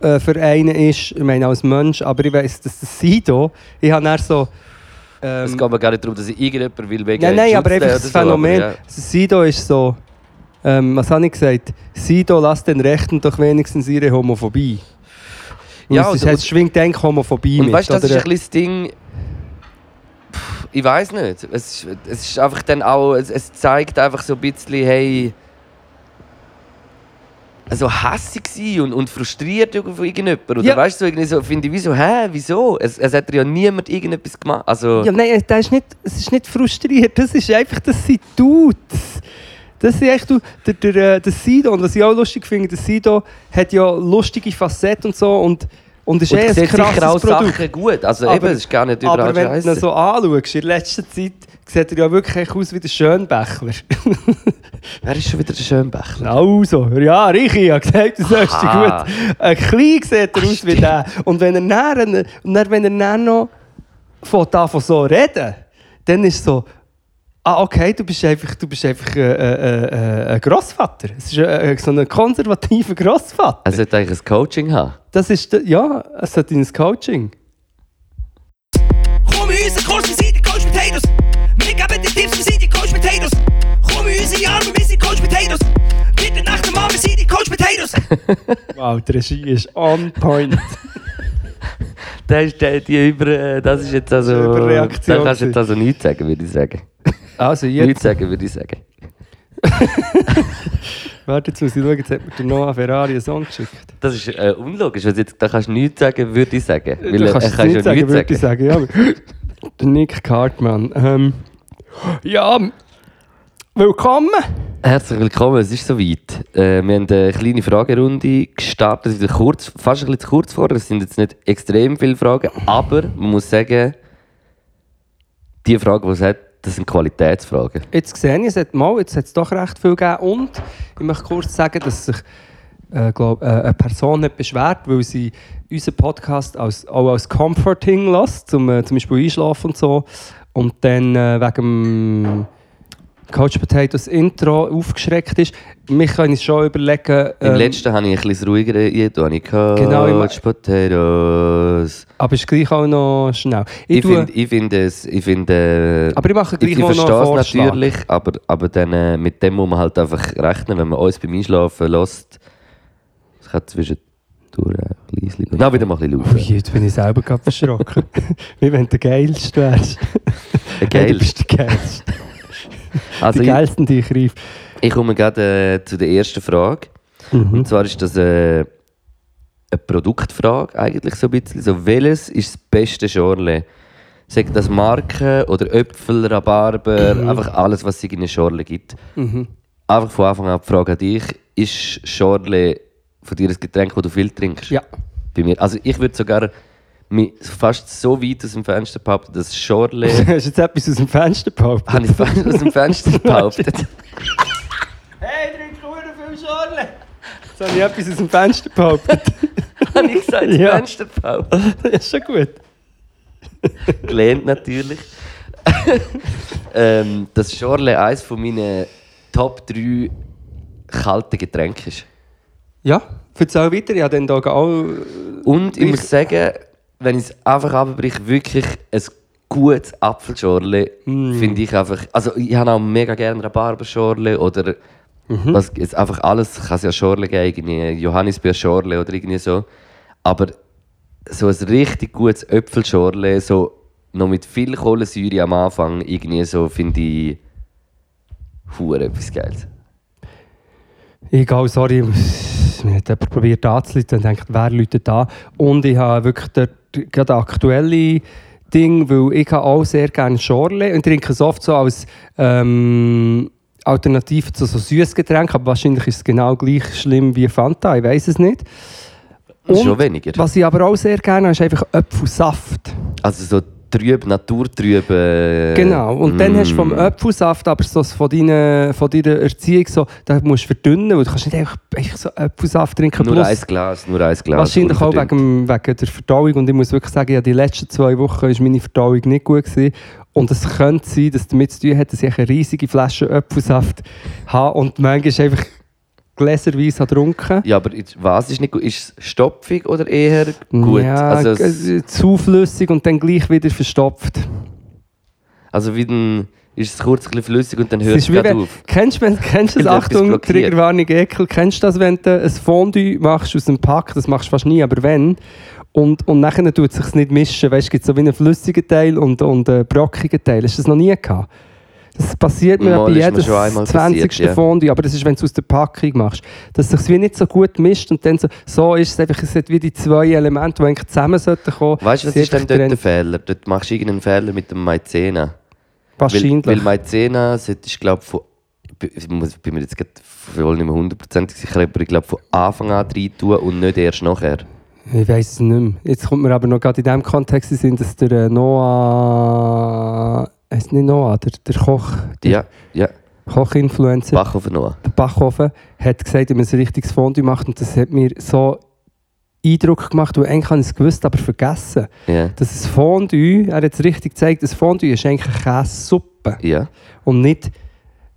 äh, für einen ist, ich meine als Mensch, aber ich weiß, dass das Sido, ich habe dann so... Ähm, Es geht mir gar nicht darum, dass ich irgendjemand will wegen Nein, nein, aber einfach das oder so, aber Phänomen. ja. Sido ist so. Ähm, was habe ich gesagt? Sido, lass den Rechten doch wenigstens ihre Homophobie. Und Ja, es, es schwingt denk Homophobie Und mit. weißt du, das oder? ist ein das Ding. Pff, Ich weiß nicht. Es, ist- es ist einfach dann auch. Es, es zeigt einfach so ein bisschen, hey. Also hässig sein und, und frustriert von irgendjemand. Oder Ja. weißt du, so, irgendwie so, finde ich, wieso, hä, wieso? Es, es hat ja niemand irgendetwas gemacht. Also, Ja, nein, das ist nicht, es ist nicht frustriert. Das ist einfach, das sind Dudes. Das ist echt, du, der, der, äh, der Sido, und was ich auch lustig finde, der Sido hat ja lustige Facetten und so und, und ist und eh ein krasses sicher auch Produkt. Sachen gut. Also Aber- eben, es ist gar nicht Aber überall wenn du ihn scheiße. so anschaust, in letzter Zeit sieht er ja wirklich aus wie der Schönbächler. Wer ist schon wieder der Schönbächler? Also, ja, Richi, ich habe gesagt, du sollst dich gut. Ein klein sieht er aus wie der. Und wenn er dann, und dann, wenn er dann noch von, davon so reden, dann ist so, ah, okay, du bist einfach, du bist einfach äh, äh, äh, ein Grossvater. Es ist äh, so ein konservativer Grossvater. Er sollte eigentlich ein Coaching haben. Das ist, ja, es hat ins Coaching. Potatoes. Bitte nach dem Mann, wir sind die Coach Potatoes. Wow, die Regie ist on point. Das ist, der, die über, äh, das ist jetzt also. Überreaktion Da kannst du jetzt also nichts sagen, würde ich sagen. Also jetzt, Nichts sagen, würde ich sagen. warte, jetzt muss ich schauen, jetzt hat mir der Noah Ferrari einen Song geschickt. Das ist äh, unlogisch. Also jetzt, da kannst du nichts sagen, würde ich sagen. Weil du kannst er es kann nicht schon sagen, nichts würde ich sagen. Ja, der Nick Cartman. Ähm, ja, willkommen. Herzlich willkommen, es ist soweit. Äh, wir haben eine kleine Fragerunde gestartet, wieder kurz, fast ein bisschen zu kurz vor. Es sind jetzt nicht extrem viele Fragen, aber man muss sagen, die Fragen, die es hat, das sind Qualitätsfragen. Jetzt sehe ich, es hat, mal, jetzt hat es doch recht viel gegeben. Und ich möchte kurz sagen, dass sich äh, glaub, äh, eine Person hat beschwert, weil sie unseren Podcast als, auch als Comforting lässt, zum, äh, zum Beispiel Einschlafen und so. Und dann äh, wegen Coach Potatoes Intro aufgeschreckt ist. Mich kann ich schon überlegen. Im ähm, letzten habe ich ein bisschen ruhiger habe ich Coach Genau, im- Potatoes. Aber es ist gleich auch noch schnell. Ich Ich finde, ich finde es, ich finde, aber ich mache ich, gleich ich noch verstehe einen es natürlich, aber, aber dann, äh, mit dem muss man halt einfach rechnen, wenn man uns beim Einschlafen lässt. Es kann zwischendurch auch ein bisschen Dann wieder mal ein bisschen laufen. jetzt bin ich selber gerade verschrocken. Wie wenn du der Geilste wärst. Geil. Du bist der Geilste. Also die ich, geilsten, die ich rief. ich komme gerade äh, zu der ersten Frage. Mhm. Und zwar ist das äh, eine Produktfrage eigentlich so ein bisschen. So, welches ist das beste Schorle? Sagt das Marken oder Äpfel, Rhabarber, Mhm. einfach alles, was es in eine Schorle gibt. Einfach von Anfang an die Frage an dich. Ist Schorle von dir ein Getränk, das du viel trinkst? Ja. Bei mir. Also ich würde sogar mich fast so weit aus dem Fenster behaupten, dass Schorle... Hast du jetzt etwas aus dem Fenster behauptet? habe ich fast aus dem Fenster behauptet. Hey, trink nur viel Schorle! Jetzt habe ich etwas aus dem Fenster behauptet. habe ich gesagt, Ja. Fenster behauptet. das ist schon gut. gelernt natürlich. ähm, dass Schorle eines von meinen Top 3 kalten Getränke ist. Ja, erzähl weiter. Ich habe den Tag auch... Und ich Ich- muss sagen, wenn ich es einfach abbreche, wirklich ein gutes Apfelschorle finde ich einfach. Also ich habe auch mega gerne Rhabarberschorle oder was jetzt einfach alles kann es ja Schorle geben, irgendwie Johannisbeerschorle oder irgendwie so. Aber so ein richtig gutes Äpfelschorle, so noch mit viel Kohlensäure am Anfang, irgendwie so finde ich hure etwas Geiles. Egal, sorry, mir hat jemand probiert anzuleiten und denkt, wer läutet da? Und ich habe wirklich dort gerade aktuelle Ding, weil ich habe auch sehr gerne Schorle und trinke es oft so als ähm, Alternative zu so Süßgetränken, aber wahrscheinlich ist es genau gleich schlimm wie Fanta, ich weiß es nicht. Schon weniger. Was ich aber auch sehr gerne habe, ist einfach Apfelsaft. Also so trüb, naturtrüb. Äh, Genau, und dann hast du vom mm. Apfelsaft aber so von, deiner, von deiner Erziehung so, da musst du verdünnen, weil du kannst nicht einfach, einfach so Apfelsaft trinken. Nur ein Glas, nur ein Glas. Wahrscheinlich auch wegen, wegen der Verdauung. Und ich muss wirklich sagen, ja, die letzten zwei Wochen war meine Verdauung nicht gut. Gewesen. Und es könnte sein, dass es damit zu tun hat, dass ich eine riesige Flasche Apfelsaft habe und manchmal einfach gläserweise getrunken Ja, aber was ist nicht gut? Ist es stopfig oder eher gut? Ja, also, es, äh, zu flüssig und dann gleich wieder verstopft. also wie dann ist es kurz ein flüssig und dann hört es ist wie gerade wenn, auf. Kennst du wenn- kennst du das? Achtung. Triggerwarnung, Ekel. Kennst du das, wenn du ein Fondue machst aus dem Pack? Das machst du fast nie, aber wenn. Und, und nachher tut es sich nicht mischen. Weißt du, es gibt so wie einen flüssigen Teil und, und einen brockigen Teil. Hast du das noch nie gehabt? Das passiert mir bei jedem schon einmal 20. passiert, ja. Fondue, aber das ist, wenn du es aus der Packung machst. Dass es sich wie nicht so gut mischt und dann so, so ist es einfach, es hat wie die zwei Elemente, die eigentlich zusammen sollten kommen. Weißt du, was ist denn dort der. Fehler? Dort machst du irgendeinen Fehler mit dem Maizena. Wahrscheinlich. Weil, weil Maizena, das ist glaube von. Ich muss- bin mir jetzt gerade voll nicht mehr hundertprozentig sicher, aber ich glaube von Anfang an rein tun und nicht erst nachher. Ich weiß es nicht mehr. Jetzt kommt mir aber noch gerade in dem Kontext in den Sinn, dass der äh, Noah, heißt nicht Noah, der, der Koch, der Ja, ja. Kochinfluencer, Backofen noch. der Bachhofen, hat gesagt, wenn man ein richtiges Fondue macht und das hat mir so Eindruck gemacht, weil eigentlich habe ich es gewusst, aber vergessen. Ja. Dass ein Fondue, er hat es richtig gezeigt, das Fondue ist eigentlich eine Käsesuppe ja. und nicht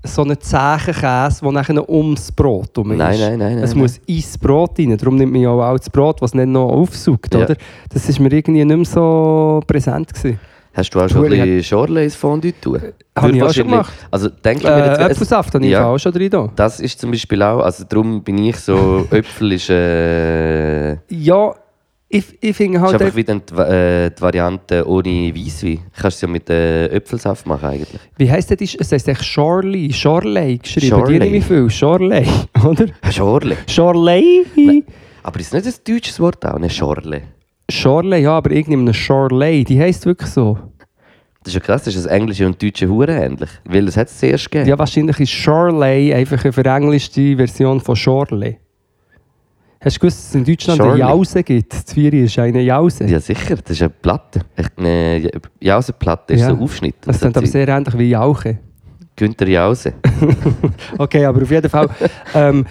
so einen zähen Käse, der nachher ums Brot rum ist. Nein, nein, nein, nein, Es nein. muss ins Brot rein, darum nimmt man ja auch das Brot, was nicht noch aufsaugt, Ja. oder? Das ist mir irgendwie nicht mehr so präsent gewesen. Hast du auch schon ein bisschen Schorle ins Fondue tun? Habe ich auch schon gemacht. Also denke ich Äh, mir jetzt... es- Apfelsaft habe ich ja. auch schon drin. da. Das ist zum Beispiel auch, also darum bin ich so, Äpfel ist, äh, ist Ja, ich, ich finde halt... einfach einfach- wieder die, äh, die Variante ohne Weisswein. Kannst es ja mit äh, Äpfelsaft machen eigentlich. Wie heisst das? Es heisst echt Shorley, Shorley geschrieben. Shorley. Die nicht viel. Shorley, oder? Schorle. Shorley? Aber ist nicht ein deutsches Wort auch, eine Schorle? Shorley, ja, aber irgendeine Shorley, die heisst wirklich so. Das ist ja krass, das ist das Englische und Deutsche Hure ähnlich. Weil das hat es zuerst gegeben. Ja, wahrscheinlich ist Shorley einfach eine verenglischte Version von Shorley. Hast du gewusst, dass es in Deutschland Shorley. eine Jause gibt? Zwiebel ist eine Jause. Ja, sicher, das ist eine Platte. Eine Jausenplatte ist Ja. so ein Aufschnitt. Das klingt aber sehr ähnlich wie Jauche. Günther Jause. Okay, aber auf jeden Fall. ähm,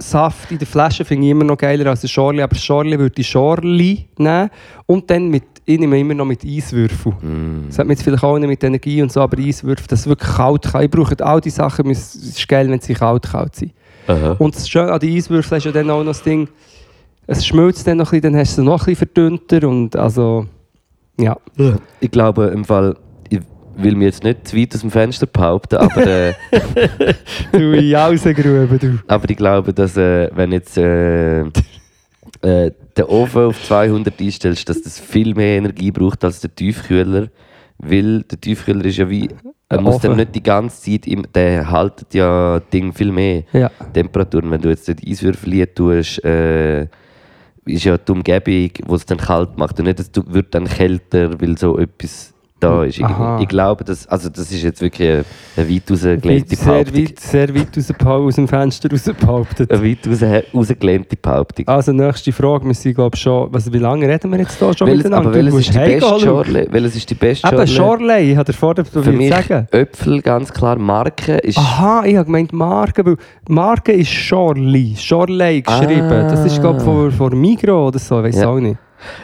Apfelsaft in der Flasche finde ich immer noch geiler als ein Schorli. Aber Schorli würde ich Schorli nehmen. Und dann mit, ich nehme immer noch mit Eiswürfel. Mm. Das hat man jetzt vielleicht auch nicht mit Energie und so, aber Eiswürfel, das ist wirklich kalt kann. Ich brauche all die Sachen, es ist geil, wenn sie kalt, kalt sind. Aha. Und das Schöne an den Eiswürfeln ist ja dann auch noch das Ding, es schmilzt dann noch ein bisschen, dann hast du es noch ein bisschen verdünnter und also, ja. Ich glaube, im Fall, will mir jetzt nicht zu weit aus dem Fenster behaupten, aber, äh, Du Jausengrube, du. aber ich glaube, dass äh, wenn jetzt äh, äh, den Ofen auf 200 einstellst, dass das viel mehr Energie braucht als der Tiefkühler, weil der Tiefkühler ist ja wie Er muss Ofen. dann nicht die ganze Zeit, im, der haltet ja Ding viel mehr. Ja. Temperaturen, wenn du jetzt dort Eiswürfel tust, äh, ist ja die Umgebung, wo es dann kalt macht und nicht, es wird dann kälter, weil so etwas da ist. irgendwie. Aha. Ich glaube, das, also das ist jetzt wirklich eine, eine weit rausgelehnte sehr, Behauptung. weit, sehr weit aus, dem- aus dem Fenster rausbehauptet. Eine weit raus, rausgelehnte Behauptung. Also, nächste Frage. Wir sind, glaube schon. Was, wie lange reden wir jetzt hier schon welches, miteinander? aber welches ist, die musst beste. Schorle? welches ist die beste Eben, Schorle? Ich habe vorher Für mich sagen. Äpfel, ganz klar. Marke ist... Aha, ich habe gemeint Marke, weil Marke ist Schorli, Schorlei geschrieben. Ah. Das ist, glaube ich, von, von Migros oder so, weiß Ja. auch nicht.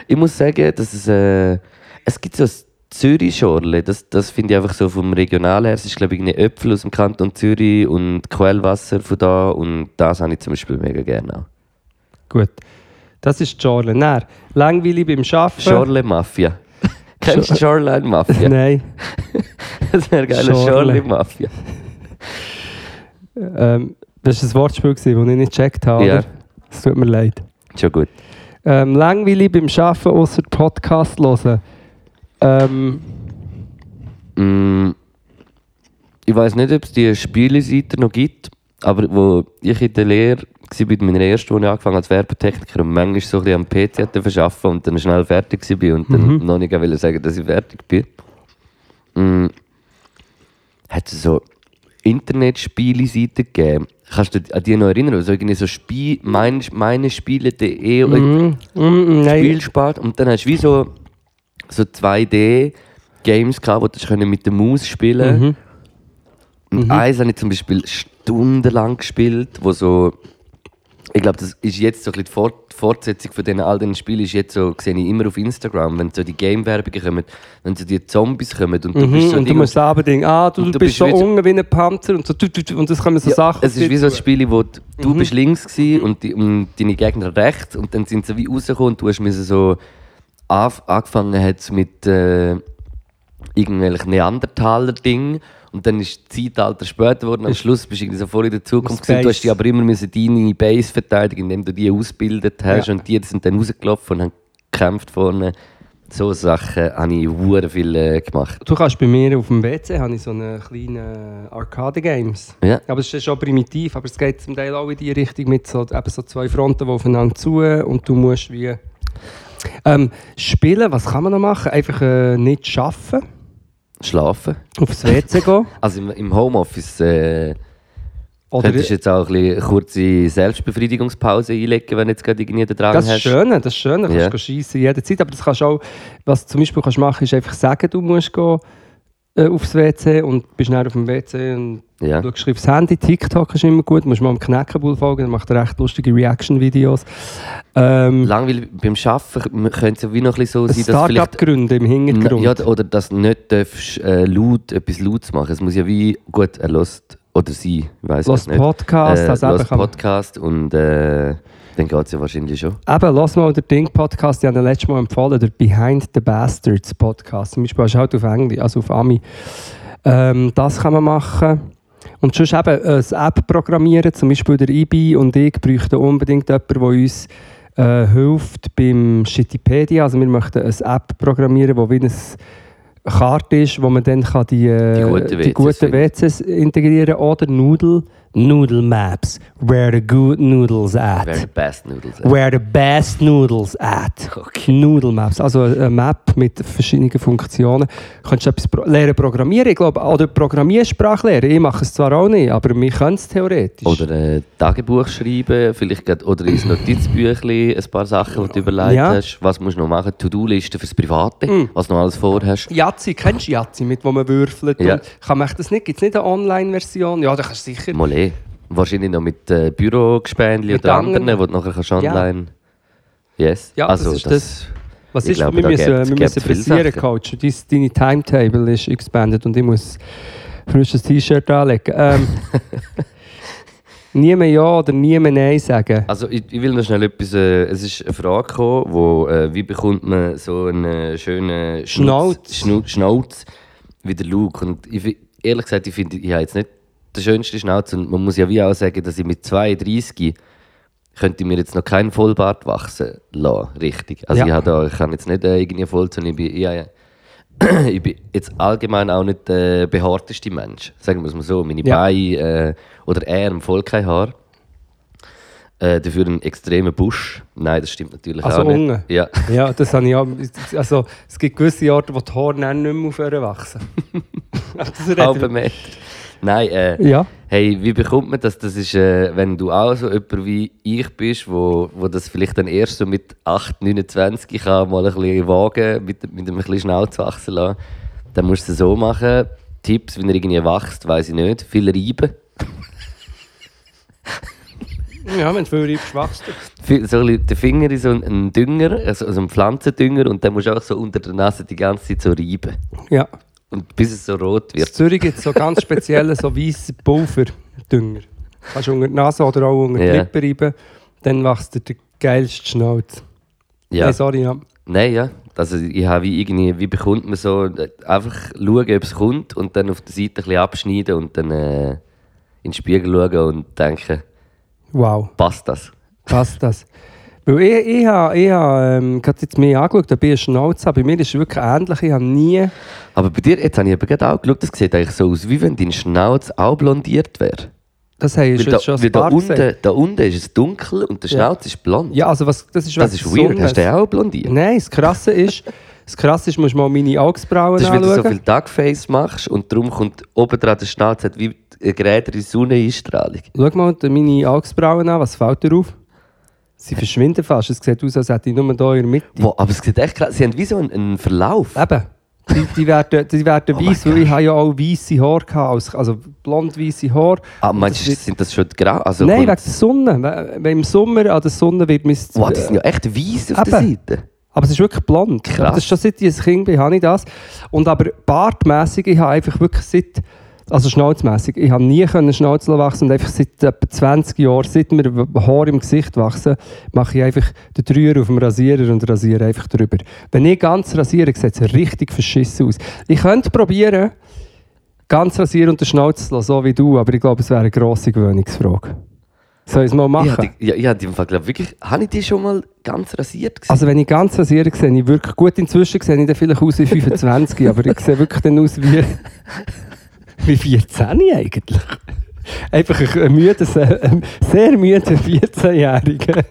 Ich muss sagen, dass es, äh, es gibt so ein Zürich-Schorle, das, das finde ich einfach so vom Regional her. Es ist, glaube ich, irgendwie Äpfel aus dem Kanton Zürich und Quellwasser von da und das habe ich zum Beispiel mega gerne auch. Gut. Das ist Schorle. Dann, langweilig beim Arbeiten. Schorle Mafia. Kennst du Shoreline Mafia? Nein. Das wäre geil, Schorle. Schorle Mafia. Ähm, das war ein Wortspiel, das ich nicht gecheckt habe. Ja. Es tut mir leid. Schon gut. Ähm, langweilig beim Arbeiten, außer Podcast hören. Ähm, Mm, ich weiß nicht, ob es die Spieleseite noch gibt, aber wo ich in der Lehre war, bei meiner ersten, wo ich angefangen als Werbetechniker und manchmal so ein bisschen am PC hatte verschaffen und dann schnell fertig war und dann noch nicht wollte sagen, dass ich fertig bin, mm, hat es so Internetspiele-Seiten gegeben. Kannst du dich an die noch erinnern? So irgendwie so Spiel, mein, meine Spiele.de mm, nein. Spielspart und dann hast du wie so, so 2D-Games gehabt, wo du mit der Maus spielen Mhm. Und eins habe ich zum Beispiel stundenlang gespielt, wo so, ich glaube, das ist jetzt so ein bisschen die Fort Fortsetzung von diesen all diesen Spielen, ist jetzt so, sehe ich immer auf Instagram, wenn so die Game-Werbungen kommen, wenn so die Zombies kommen und du Mhm, bist so und du musst aber denken, ah, du, du bist so unten wie ein Panzer und so, und das kommen so Ja, Sachen. Es ist wie so ein. Spiel, wo du, du bist links gsi und, die, und deine Gegner rechts und dann sind sie wie rausgekommen und du hast müssen so angefangen hat mit äh, irgendwelchen Neandertaler-Ding und dann ist das Zeitalter später geworden. Am Schluss bist du irgendwie so voll in der Zukunft. gewesen. Du hast dich aber immer müssen deine Base verteidigen, indem du die ausgebildet hast Ja. und die sind dann rausgelaufen und haben gekämpft vorne. So Sachen habe ich hure viel äh, gemacht. Du kannst bei mir auf dem WC habe ich so eine kleine Arcade-Games. Ja. Aber es ist schon primitiv, aber es geht zum Teil auch in die Richtung mit so, eben so zwei Fronten, die aufeinander zu und du musst wie... Ähm, spielen, was kann man noch machen? Einfach äh, nicht arbeiten, Schlafen. aufs WC gehen. Also im, im Homeoffice äh, Oder könntest du jetzt auch ein bisschen eine kurze Selbstbefriedigungspause einlegen, wenn du jetzt gerade irgendwie den Drang das ist hast. schön, das ist schön, da kannst Ja. du schiessen jederzeit. Aber das kannst du auch, was du zum Beispiel kannst machen ist einfach sagen, du musst gehen, äh, aufs WC und bist dann auf dem WC und Ja. Du schaust aufs Handy, TikTok ist immer gut, musst mal am Knäckebull folgen, der macht recht lustige Reaction-Videos. Ähm, Langweilig beim Arbeiten könnte es ja wie noch ein bisschen so sein, dass vielleicht... Start-up-Gründe im Hintergrund. Ja, oder dass du nicht darfst, äh, laut, etwas laut zu machen. Es muss ja wie... Gut, er lässt... Oder sie, ich weiß nicht. Podcast, äh, also Podcast und äh, dann geht es ja wahrscheinlich schon. Eben, lass mal den Ding-Podcast, ich habe ihn letztes Mal empfohlen, der Behind the Bastards Podcast. Zum Beispiel ist halt auf Englisch, also auf Ami. Ähm, das kann man machen. Und sonst eben äh, eine App programmieren, zum Beispiel der IBI und ich bräuchten unbedingt jemanden, der uns äh, hilft beim Shittipedia. Also wir möchten eine App programmieren, die wie eine Karte ist, wo man dann kann die, äh, Die guten die WCs guten. WCs integrieren oder Noodle, Noodle Maps, where the good noodles at. Where the best noodles Where the best noodles at. Noodle Maps. Also eine Map mit verschiedenen Funktionen. Du etwas pro lernen programmieren, ich glaube, oder Programmiersprache lernen. Ich mache es zwar auch nicht, aber wir können es theoretisch. Oder ein Tagebuch schreiben, vielleicht grad, oder ins Notizbüchlein ein paar Sachen, die du überlegt Ja. hast. Was musst du noch machen? To-Do-Liste fürs Private, was du noch alles vorhast. Yazzi, kennst du Yazzi, mit wo man würfelt? Ja. Kann man das nicht? Gibt es nicht eine Online-Version? Ja, da kannst du sicher. Mole. Wahrscheinlich noch mit äh, Bürogespendli Mit oder anderen. anderen, wo du nachher kannst Ja. online... Yes. Ja, also, das ist das. Was ich ist, glaube, wir müssen, gäb's- wir müssen pressieren. Coach. Dein, deine Timetable ist expanded und ich muss frisches T-Shirt anlegen. Ähm, nie mehr Ja oder nie mehr Nein sagen. Also ich, ich will noch schnell etwas... Äh, es ist eine Frage gekommen, wo, äh, wie bekommt man so einen schönen Schnauz. Schnauz, Schnauz wie der Luke. Und ich, ehrlich gesagt, ich finde, ich habe jetzt nicht den schönsten Schnauz. Und man muss ja wie auch sagen, dass ich mit 32 könnte mir jetzt noch keinen Vollbart wachsen lassen, richtig. Also Ja. ich, habe da, ich kann jetzt nicht äh, irgendwie voll, sondern ich bin... Ja, ja. ich bin jetzt allgemein auch nicht der behaarteste Mensch. Sagen wir es mal so. Meine Ja. Beine äh, oder eher im voll kein Haar. Äh, dafür einen extremen Busch. Nein, das stimmt natürlich Also auch nicht. unten? Ja. Ja, das habe ich auch. Also, es gibt gewisse Orte, wo die Haare nicht mehr aufhören wachsen. das redet- halben Meter. Nein, äh, Ja. hey, wie bekommt man das? Das ist, äh, wenn du auch so jemand wie ich bist, wo, wo das vielleicht dann erst so mit 8, 29 kann, mal ein bisschen wagen, mit, mit einem bisschen Schnauze wachsen lassen, dann musst du es so machen. Tipps, wenn er irgendwie wächst, weiß ich nicht. Viel reiben. Ja, wenn du viel reibst, wachst du. So ein den Finger in so einen- einen Dünger, also so einen Pflanzendünger, und dann musst du auch so unter der Nase die ganze Zeit so reiben. Ja. Und bis es so rot In wird. Zürich gibt es so ganz spezielle, so weiße Pulverdünger. Kannst du unter die Nase oder auch unter die Ja. Lippen reiben, dann wächst dir der geilste Schnauz. Ja. Nein, sorry, ja. Nein, ja. Also ich habe wie irgendwie, wie bekommt man so, einfach schauen, ob es kommt und dann auf der Seite ein bisschen abschneiden und dann äh, in den Spiegel schauen und denken, Wow, passt das? passt das. Weil ich, ich habe ich ha, ähm, gerade jetzt mehr angeschaut, ob ich eine Schnauze habe. Bei mir ist es wirklich ähnlich. Ich habe nie... Aber bei dir, jetzt habe ich aber gerade auch geschaut, das sieht eigentlich so aus, wie wenn dein Schnauz auch blondiert wäre. Das haben wir da, schon da, unten, da unten ist es dunkel und der Ja. Schnauz ist blond. Ja, also was, das ist das ist weird. Sonne. Hast du den auch blondiert? Nein, das Krasse ist, das Krasse ist, musst du mal meine Augenbrauen Das ist, weil du so anschauen. viel Duckface machst und darum kommt oben dran der Schnauz hat wie eine gerätere Sonneneinstrahlung. Schau mal meine Augenbrauen an, was fällt dir auf? Sie verschwinden fast. Es sieht aus, als hätte ich nur hier in der Mitte. Wow, aber es sieht echt krass, sie haben wie so einen, einen Verlauf. Eben. Die, die werden, die werden Oh weiss, weil ich habe ja auch weisse Haare als- also blond-weisse Haare. Ah, meinst du, sind das schon grau? Also Nein, wegen der Sonne. Weil- im Sommer an der Sonne wird mein... Wow, die sind ja echt weiss auf der. Seite. Aber es ist wirklich blond. Krass. Das ist schon seit ich ein Kind bin, habe ich das. Und aber bartmässig, ich habe einfach wirklich seit, also schnauzmässig, ich habe nie können Schnauze wachsen und einfach seit etwa 20 Jahren, seit mir Haare im Gesicht wachsen, mache ich einfach den Dreier auf dem Rasierer und rasiere einfach drüber. Wenn ich ganz rasiere, sieht es richtig verschissen aus. Ich könnte probieren, ganz rasieren und den Schnauze zu lassen, so wie du, aber ich glaube, es wäre eine grosse Gewöhnungsfrage. Soll ich es mal machen? Ja, die, ja, ja, im Fall, glaub, wirklich, habe ich die schon mal ganz rasiert gesehen? Also wenn ich ganz rasiere, sehe ich wirklich gut. Inzwischen sehe ich dann vielleicht aus wie 25, aber ich sehe wirklich dann aus wie, wie 14 eigentlich. Einfach ein, müdes, ein sehr müder 14-Jähriger.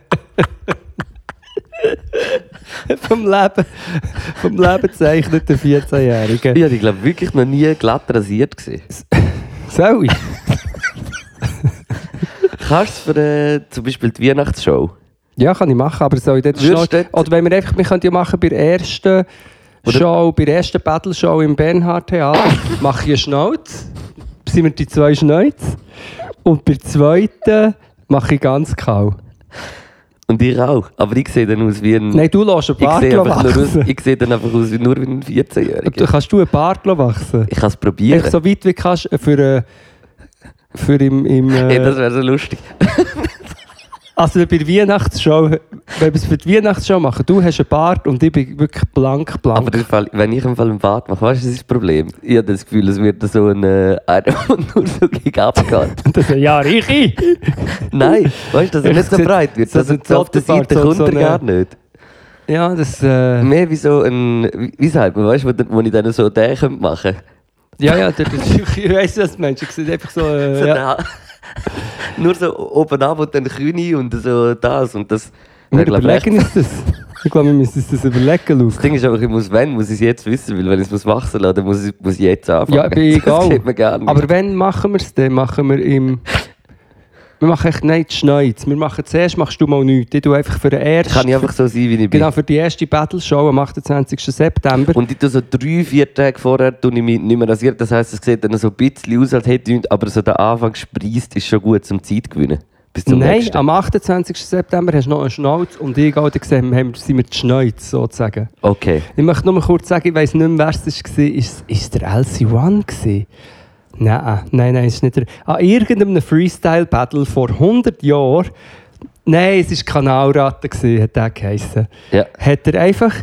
vom Leben, vom Leben zeichnet der 14-Jährige. ich habe glaube wirklich noch nie glatt rasiert gesehen. Soll ich? Kannst du für äh, zum Beispiel die Weihnachtsshow? Ja, kann ich machen, aber soll ich dort Würdest dort- Oder wenn wir einfach, wir können ja machen bei der ersten Show, bei der ersten Battle-Show im Bernhard Theater, mache ich eine Schnauz, sind wir die zwei Schnäuz. Und bei der zweiten mache ich ganz kahl. Und ich auch. Aber ich sehe dann aus wie ein... Nein, du lässt einen ich Bart sehe, einfach nur aus, ich sehe dann einfach aus wie nur wie ein Du 14-Jähriger. kannst du einen Bart wachsen? Ich kann es probieren. Einfach so weit wie kannst für, äh, für im... im Hey, das äh, wäre so lustig. also bei der Weihnachtsshow, wenn wir es für die Weihnachtsshow machen, du hast einen Bart und ich bin wirklich blank, blank. Aber Fall, wenn ich im Fall einen Bart mache, weißt du, das ist das Problem. Ich habe das Gefühl, es wird so ein... Äh, nur so gegen abgeht. das, ja, ich! Nein, weißt du, dass er Ich nicht so breit wird. so Also, so auf der Seite so- kommt so er eine- gar nicht. Ja, das... Äh, Mehr wie so ein, wie- sagt man, weißt du, wo, wo ich dann so den könnte machen Ja, ja, der, der, ich weiss, was du meinst. Ich sehe einfach so. Äh, so ja. Nur so oben ab und dann Kühne und so das und das. Wir überlegen uns das. Ich glaube, wir müssen uns das überlegen, Luke. Das Ding ist aber, ich muss, wenn, muss ich es jetzt wissen, weil wenn ich es wachsen lasse, dann muss ich, muss ich jetzt anfangen. Ja, bin egal. Aber wenn machen wir es dann? Machen wir im. Wir machen echt nicht Schneuz. Wir machen zuerst machst du mal nichts. Ich tue einfach für den ersten. kann ich einfach so sein, wie ich bin. Genau, für die erste Battle-Show am 28. September. Und ich tue so drei, vier Tage vorher tue ich mich nicht mehr rasieren. Das heisst, es sieht dann so ein bisschen aus, als hätte ich nichts, aber so der Anfang spreist ist schon gut zum Zeit gewinnen. Bis zum Nein, nächsten. am 28. September hast du noch einen Schnauz und ich auch gesehen, haben, sind wir die Schneuz sozusagen. Okay. Ich möchte nur mal kurz sagen, ich weiss nicht mehr, wer es war. Ist, ist der LC1 gewesen? Nein, nein, nein, ist nicht der. An irgendeinem Freestyle-Battle vor 100 Jahren, nein, es war Kanalratte, hat der geheissen. Ja. Hat er einfach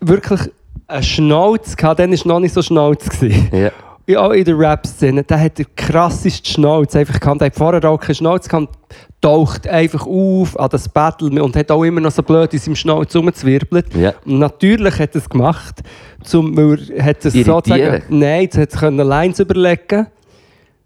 wirklich einen Schnauz gehabt, dann war noch nicht so Schnauz. Ja. In- auch in der Rap-Szene, der hat den krasseste Schnauz einfach gehabt. Der hat vorher auch keinen Schnauz gehabt, taucht einfach auf an das Battle und hat auch immer noch so blöd in seinem Schnauz rumzwirbelt. Ja. Und natürlich hat er es gemacht, zum, weil er hat es sozusagen... Nein, jetzt hat es können Lines überlegen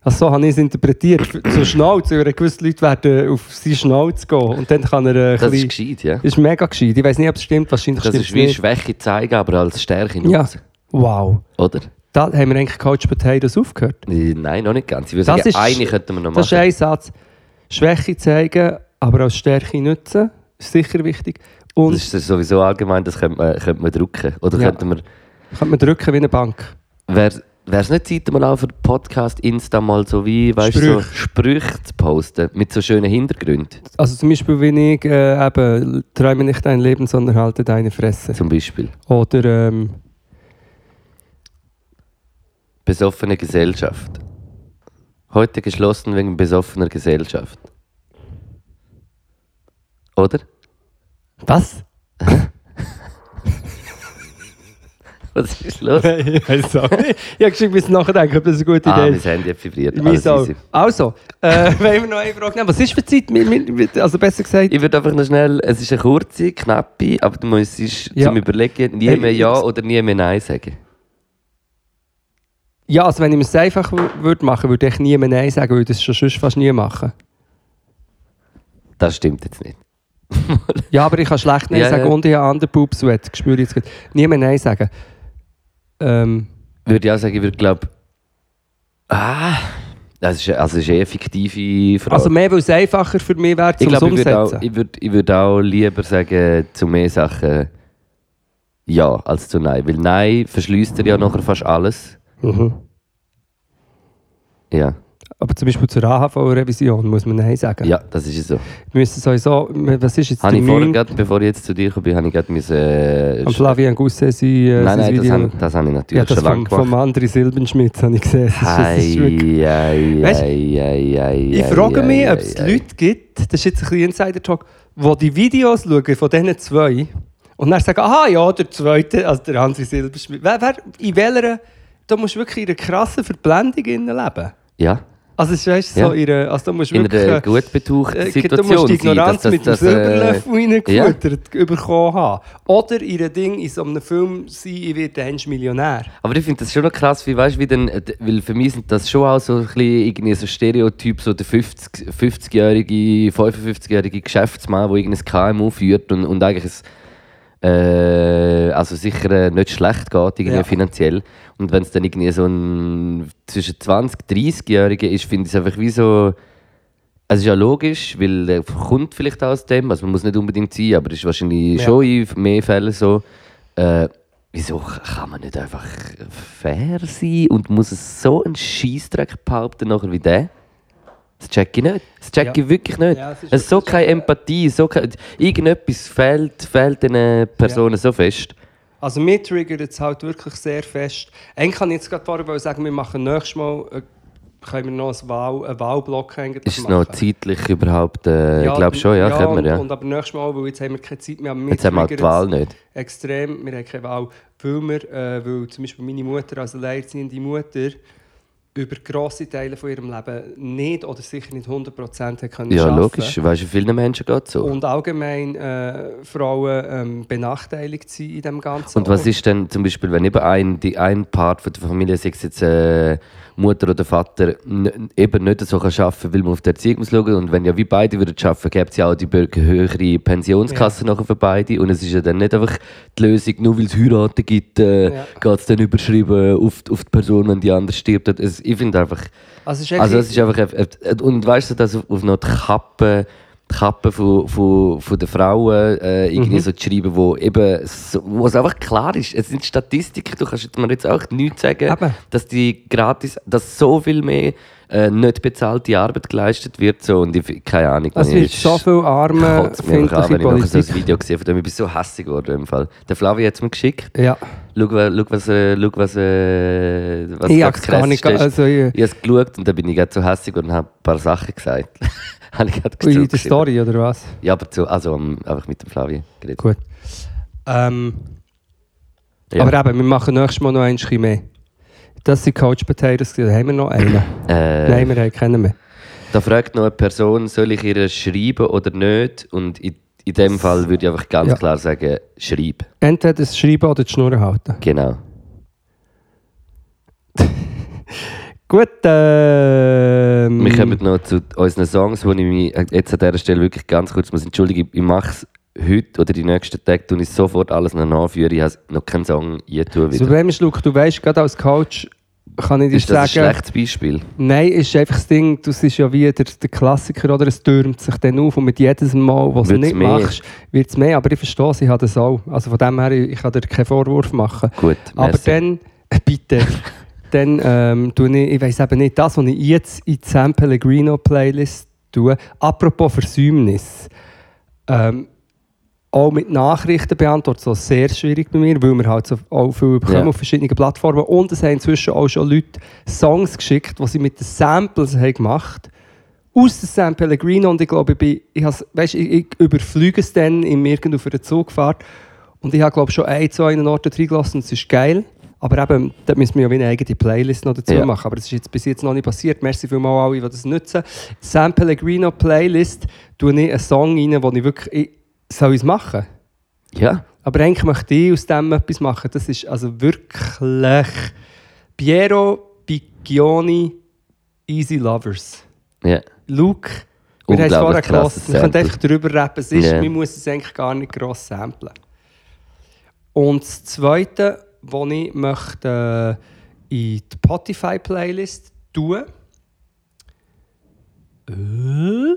also so habe ich es interpretiert. Zur Schnauz, weil gewusst, Leute werden auf seine Schnauz gehen. Und dann kann er äh, ein Das ist bisschen... gescheit, ja. Das ist mega gescheit. Ich weiß nicht, ob es stimmt. Wahrscheinlich Das stimmt ist es wie nicht. Schwäche zeigen, aber als Stärke Ja. nutzen. Wow. Oder? Da haben wir eigentlich Coach Potatoes aufgehört. Äh, Nein, noch nicht ganz. Ich würde Das sagen, ist- eine könnten wir noch Das ist machen. ein Satz. Schwäche zeigen, aber als Stärke nutzen. Ist sicher wichtig. Und Das ist sowieso allgemein, das könnte man, könnte man drucken. Oder Ja. könnte man... kann man drücken wie eine Bank. Wäre es nicht Zeit, mal auch für Podcast Insta mal so wie, weißt du, so Sprüche. Sprüche zu posten, mit so schönen Hintergründen, Also zum Beispiel, wenn ich äh, eben, träume nicht dein Leben, sondern halte deine Fresse. zum Beispiel. Oder ähm, Besoffene Gesellschaft. Heute geschlossen wegen besoffener Gesellschaft. Oder? was? Was ist los? ich weiß auch nicht. Ich habe geschrieben, bis nachdenken, ob das eine gute ah, Idee mein ist. Handy hat vibriert. Mein Alles easy. Also, äh, wollen wir noch eine Frage nehmen? Was ist für Zeit? Also besser gesagt, Ich würde einfach noch schnell, es ist eine kurze, knappe, aber du musst Ja. zum Überlegen nie Hey, mehr Ja oder nie mehr Nein sagen. Ja, also wenn ich es einfach würde machen, würde ich nie mehr Nein sagen, weil ich das schon sonst fast nie machen. Das stimmt jetzt nicht. Ja, aber ich kann schlecht Nein Ja, sagen ja. und ich habe andere Pupsweat. Spüre ich jetzt gerade. Nie mehr Nein sagen. Ähm, Würde ich auch sagen, ich würde glaube. Ah, das ist, also das ist eine fiktive Frage. also mehr, weil es einfacher für mich wäre, ich zum glaube, ich würde auch, Umsetzen. ich würd, ich würd auch lieber sagen, zu mehr Sachen Ja als zu Nein. Weil Nein verschließt dir ja nachher fast alles. Mhm. Ja, Aber zum Beispiel zur AHV-Revision muss man Nein sagen. ja das ist es so. Wir müssen sowieso, was ist jetzt Habe der ich vorher, neun- grad, bevor ich jetzt zu dir bin, habe ich gerade müssen, äh, Am Flavian Gusset sein, äh, Nein, nein, das Video. habe, das habe ich ja, natürlich das schon lange vom, vom gemacht. André Silbenschmidt habe ich gesehen. Das ist, das Ich frage mich, ob es. Leute gibt, das ist jetzt ein bisschen Insider-Talk, die die Videos schauen von diesen zwei und dann sagen, aha, ja, der zweite, also der André Silberschmidt. Wer, wer, in welcher, da musst du wirklich in einer krassen Verblendung leben. Ja, Also, es weißt, Ja. so einer, also da musst du in wirklich... einer äh, gut betuchten äh, Situation Du musst die sein, Ignoranz dass- mit dem dass- dass, äh, Silberlöffel reingefuttert bekommen haben. Oder in einem Ding, in so einem Film sein, ich werde einst Millionär. Aber ich finde das schon noch krass, wie weißt, wie denn, äh, weil für mich sind das schon auch so ein bisschen irgendwie so Stereotyp, so der 50 50-jährige, 55-jährige Geschäftsmann, der irgendein KMU führt und, und eigentlich es äh, also sicher äh, nicht schlecht geht irgendwie Ja. finanziell. Und wenn es dann irgendwie so ein zwischen 20 30-Jähriger ist, finde ich es einfach wie so es ist ja logisch, weil er kommt vielleicht aus dem, also man muss nicht unbedingt sein, aber es ist wahrscheinlich Ja. schon in mehr Fällen so. Äh, wieso kann man nicht einfach fair sein und muss es so einen Scheißdreck behaupten nachher wie der? Das check ich nicht. Das check Ja. ich wirklich nicht. Ja, es ist ist so keine Empathie, so kein, irgendetwas fehlt, fehlt den Personen so fest. Also mir triggert es halt wirklich sehr fest. Eigentlich kann ich jetzt gerade vorher sagen, wir machen nächstes Mal, äh, können wir noch ein Wahl, einen Wahlblock eigentlich Ist es noch zeitlich überhaupt? Äh, ich glaube schon, ja, können und, wir, ja. Und aber nächstes Mal, weil jetzt haben wir keine Zeit mehr, mir Jetzt haben wir halt die Wahl nicht. Extrem, wir haben keine Wahl, weil wir, äh, weil zum Beispiel meine Mutter, also alleinerziehende Mutter, über grosse Teile von ihrem Leben nicht oder sicher nicht 100% hat können Ja, arbeiten. logisch. Weißt du, vielen Menschen geht so. Und allgemein äh, Frauen ähm, benachteiligt sind in dem Ganzen. Und was ist denn zum Beispiel, wenn eben ein, die, ein Part von der Familie, sei es jetzt äh, Mutter oder Vater, eben nicht so kann arbeiten weil man auf die Erziehung muss schauen und wenn ja wie beide würden arbeiten, gäbe es ja auch die höhere Pensionskasse nachher für beide und es ist ja dann nicht einfach die Lösung, nur weil es Heiraten gibt, äh, Ja. geht es dann überschrieben auf, die- auf die Person, wenn die andere stirbt. Es, ich finde einfach, Also, es ist also es ist einfach, ein- ein- und weißt du, dass auf, auf noch die Kappe, die Kappe von, von, von den Frauen äh, irgendwie Mhm. so zu schreiben, wo eben, so, wo es einfach klar ist, es sind Statistiken, du kannst mir jetzt auch nichts sagen, Eben. dass die gratis, dass so viel mehr äh, nicht bezahlte Arbeit geleistet wird, so, und ich, keine Ahnung. es wird ist- so viel arme, an, findliche wenn ich nachher so ein Politik. Video gesehen habe, von dem ich bin so hässlich geworden im Fall. Der Flavio hat es mir geschickt. Ja, Schau, wa- schau was, äh, schau, was, äh, was ich da habe es gar nicht... ist. Also, ich, Ich habe es geschaut und dann bin ich gerade so hässlich und habe ein paar Sachen gesagt. habe ich gerade in der. Story, oder was? Ja, aber zu, also um, einfach mit dem Flavio geredet. Gut. Ähm, Ja. Aber eben, wir machen nächstes Mal noch ein bisschen mehr. Das sind Coach Potatoes. Haben wir noch einen? Äh, Nein, wir haben keinen mehr. Da fragt noch eine Person, soll ich ihr schreiben oder nicht? Und in, in dem Fall würde ich einfach ganz Ja. klar sagen, schreib. Entweder das Schreiben oder die Schnur halten. Genau. Gut, ähm... Wir kommen noch zu unseren Songs, wo ich mich äh, jetzt an dieser Stelle wirklich ganz kurz muss entschuldigen Ich mache es heute oder die nächsten Tage, tue ich sofort alles noch nachführen. Ich habe noch keinen Song getan. Das Problem ist, Luke, du weißt, gerade als Coach kann ich dir Ist das ein sagen... schlechtes Beispiel? Nein, ist einfach das Ding, du bist ja wie der, der Klassiker, oder? Es türmt sich dann auf und mit jedem Mal, was du nicht mehr. machst, wird es mehr. Aber ich verstehe, sie hat das auch. Also von dem her, ich kann dir keinen Vorwurf machen. Gut, Aber merci. dann, äh, bitte, dann ähm, ich, ich weiß eben nicht, das, was ich jetzt in die San Pellegrino Playlist tue, apropos Versäumnis, ähm, auch mit Nachrichten beantwortet, so sehr schwierig bei mir, weil wir halt so auch viel bekommen Ja. auf verschiedenen Plattformen und es haben inzwischen auch schon Leute Songs geschickt, die sie mit den Samples haben gemacht aus dem San Pellegrino und ich glaube, ich, bin, ich, has- ich, ich überfliege es dann in irgendwo auf einer Zugfahrt und ich habe glaube schon ein, zwei einen Ort reingelassen und es ist geil. Aber eben, da müssen wir ja wie eine eigene Playlist noch dazu Ja. machen. Aber das ist jetzt bis jetzt noch nicht passiert. Merci vielmals alle, die das nutzen. San Pellegrino Playlist tue ich einen Song rein, den ich wirklich... Ich, soll ich es machen? Ja, Aber eigentlich möchte ich aus dem etwas machen. Das ist also wirklich... Piero Piccioni, Easy Lovers. ja. Luke, wir haben es vorher gehört. Wir können einfach darüber rappen. Es ist, Ja. Man muss es eigentlich gar nicht gross samplen. Und das Zweite, was ich möchte äh, in die Spotify-Playlist tun äh,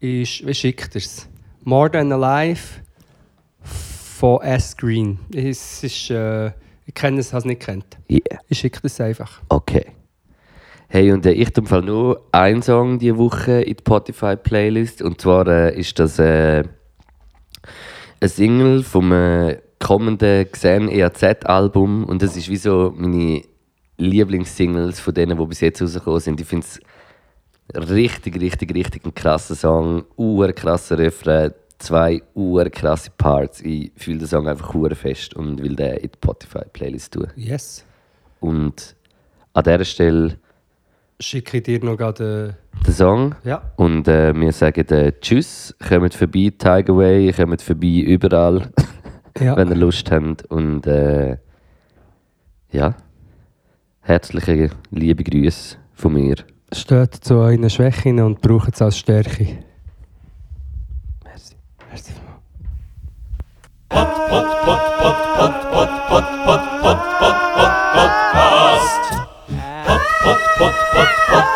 ist, wie schickt er es? More Than Alive von S. Green. Es ist, äh, ich kenne es, habe es nicht kennt. Yeah. Ich schicke es einfach. Okay. Hey, und äh, ich tue Fall nur einen Song diese Woche in die Spotify-Playlist. Und zwar äh, ist das äh, ein Single vom äh, kommenden Xen EAZ-Album. Und das ist wie so meine Lieblingssingles von denen, die bis jetzt rausgekommen sind. Ich finde es richtig, richtig, richtig ein krasser Song. Uhr krasser Refrain. Zwei uhr krasse Parts. Ich fühle den Song einfach uhr fest und will den in die Spotify-Playlist tun. Yes. Und an dieser Stelle Schicke ich dir noch gerade. den Song. Äh, ja. Und äh, wir sagen äh, Tschüss, kommt vorbei, Tiger Way, kommt vorbei überall, ja. wenn ihr Lust habt. Und äh, ja, herzliche liebe Grüße von mir. Steht zu euren Schwächen und braucht es als Stärke. Merci. Merci. Podcast. Pod, pod, pod, pod, pod, pod, pod, pod,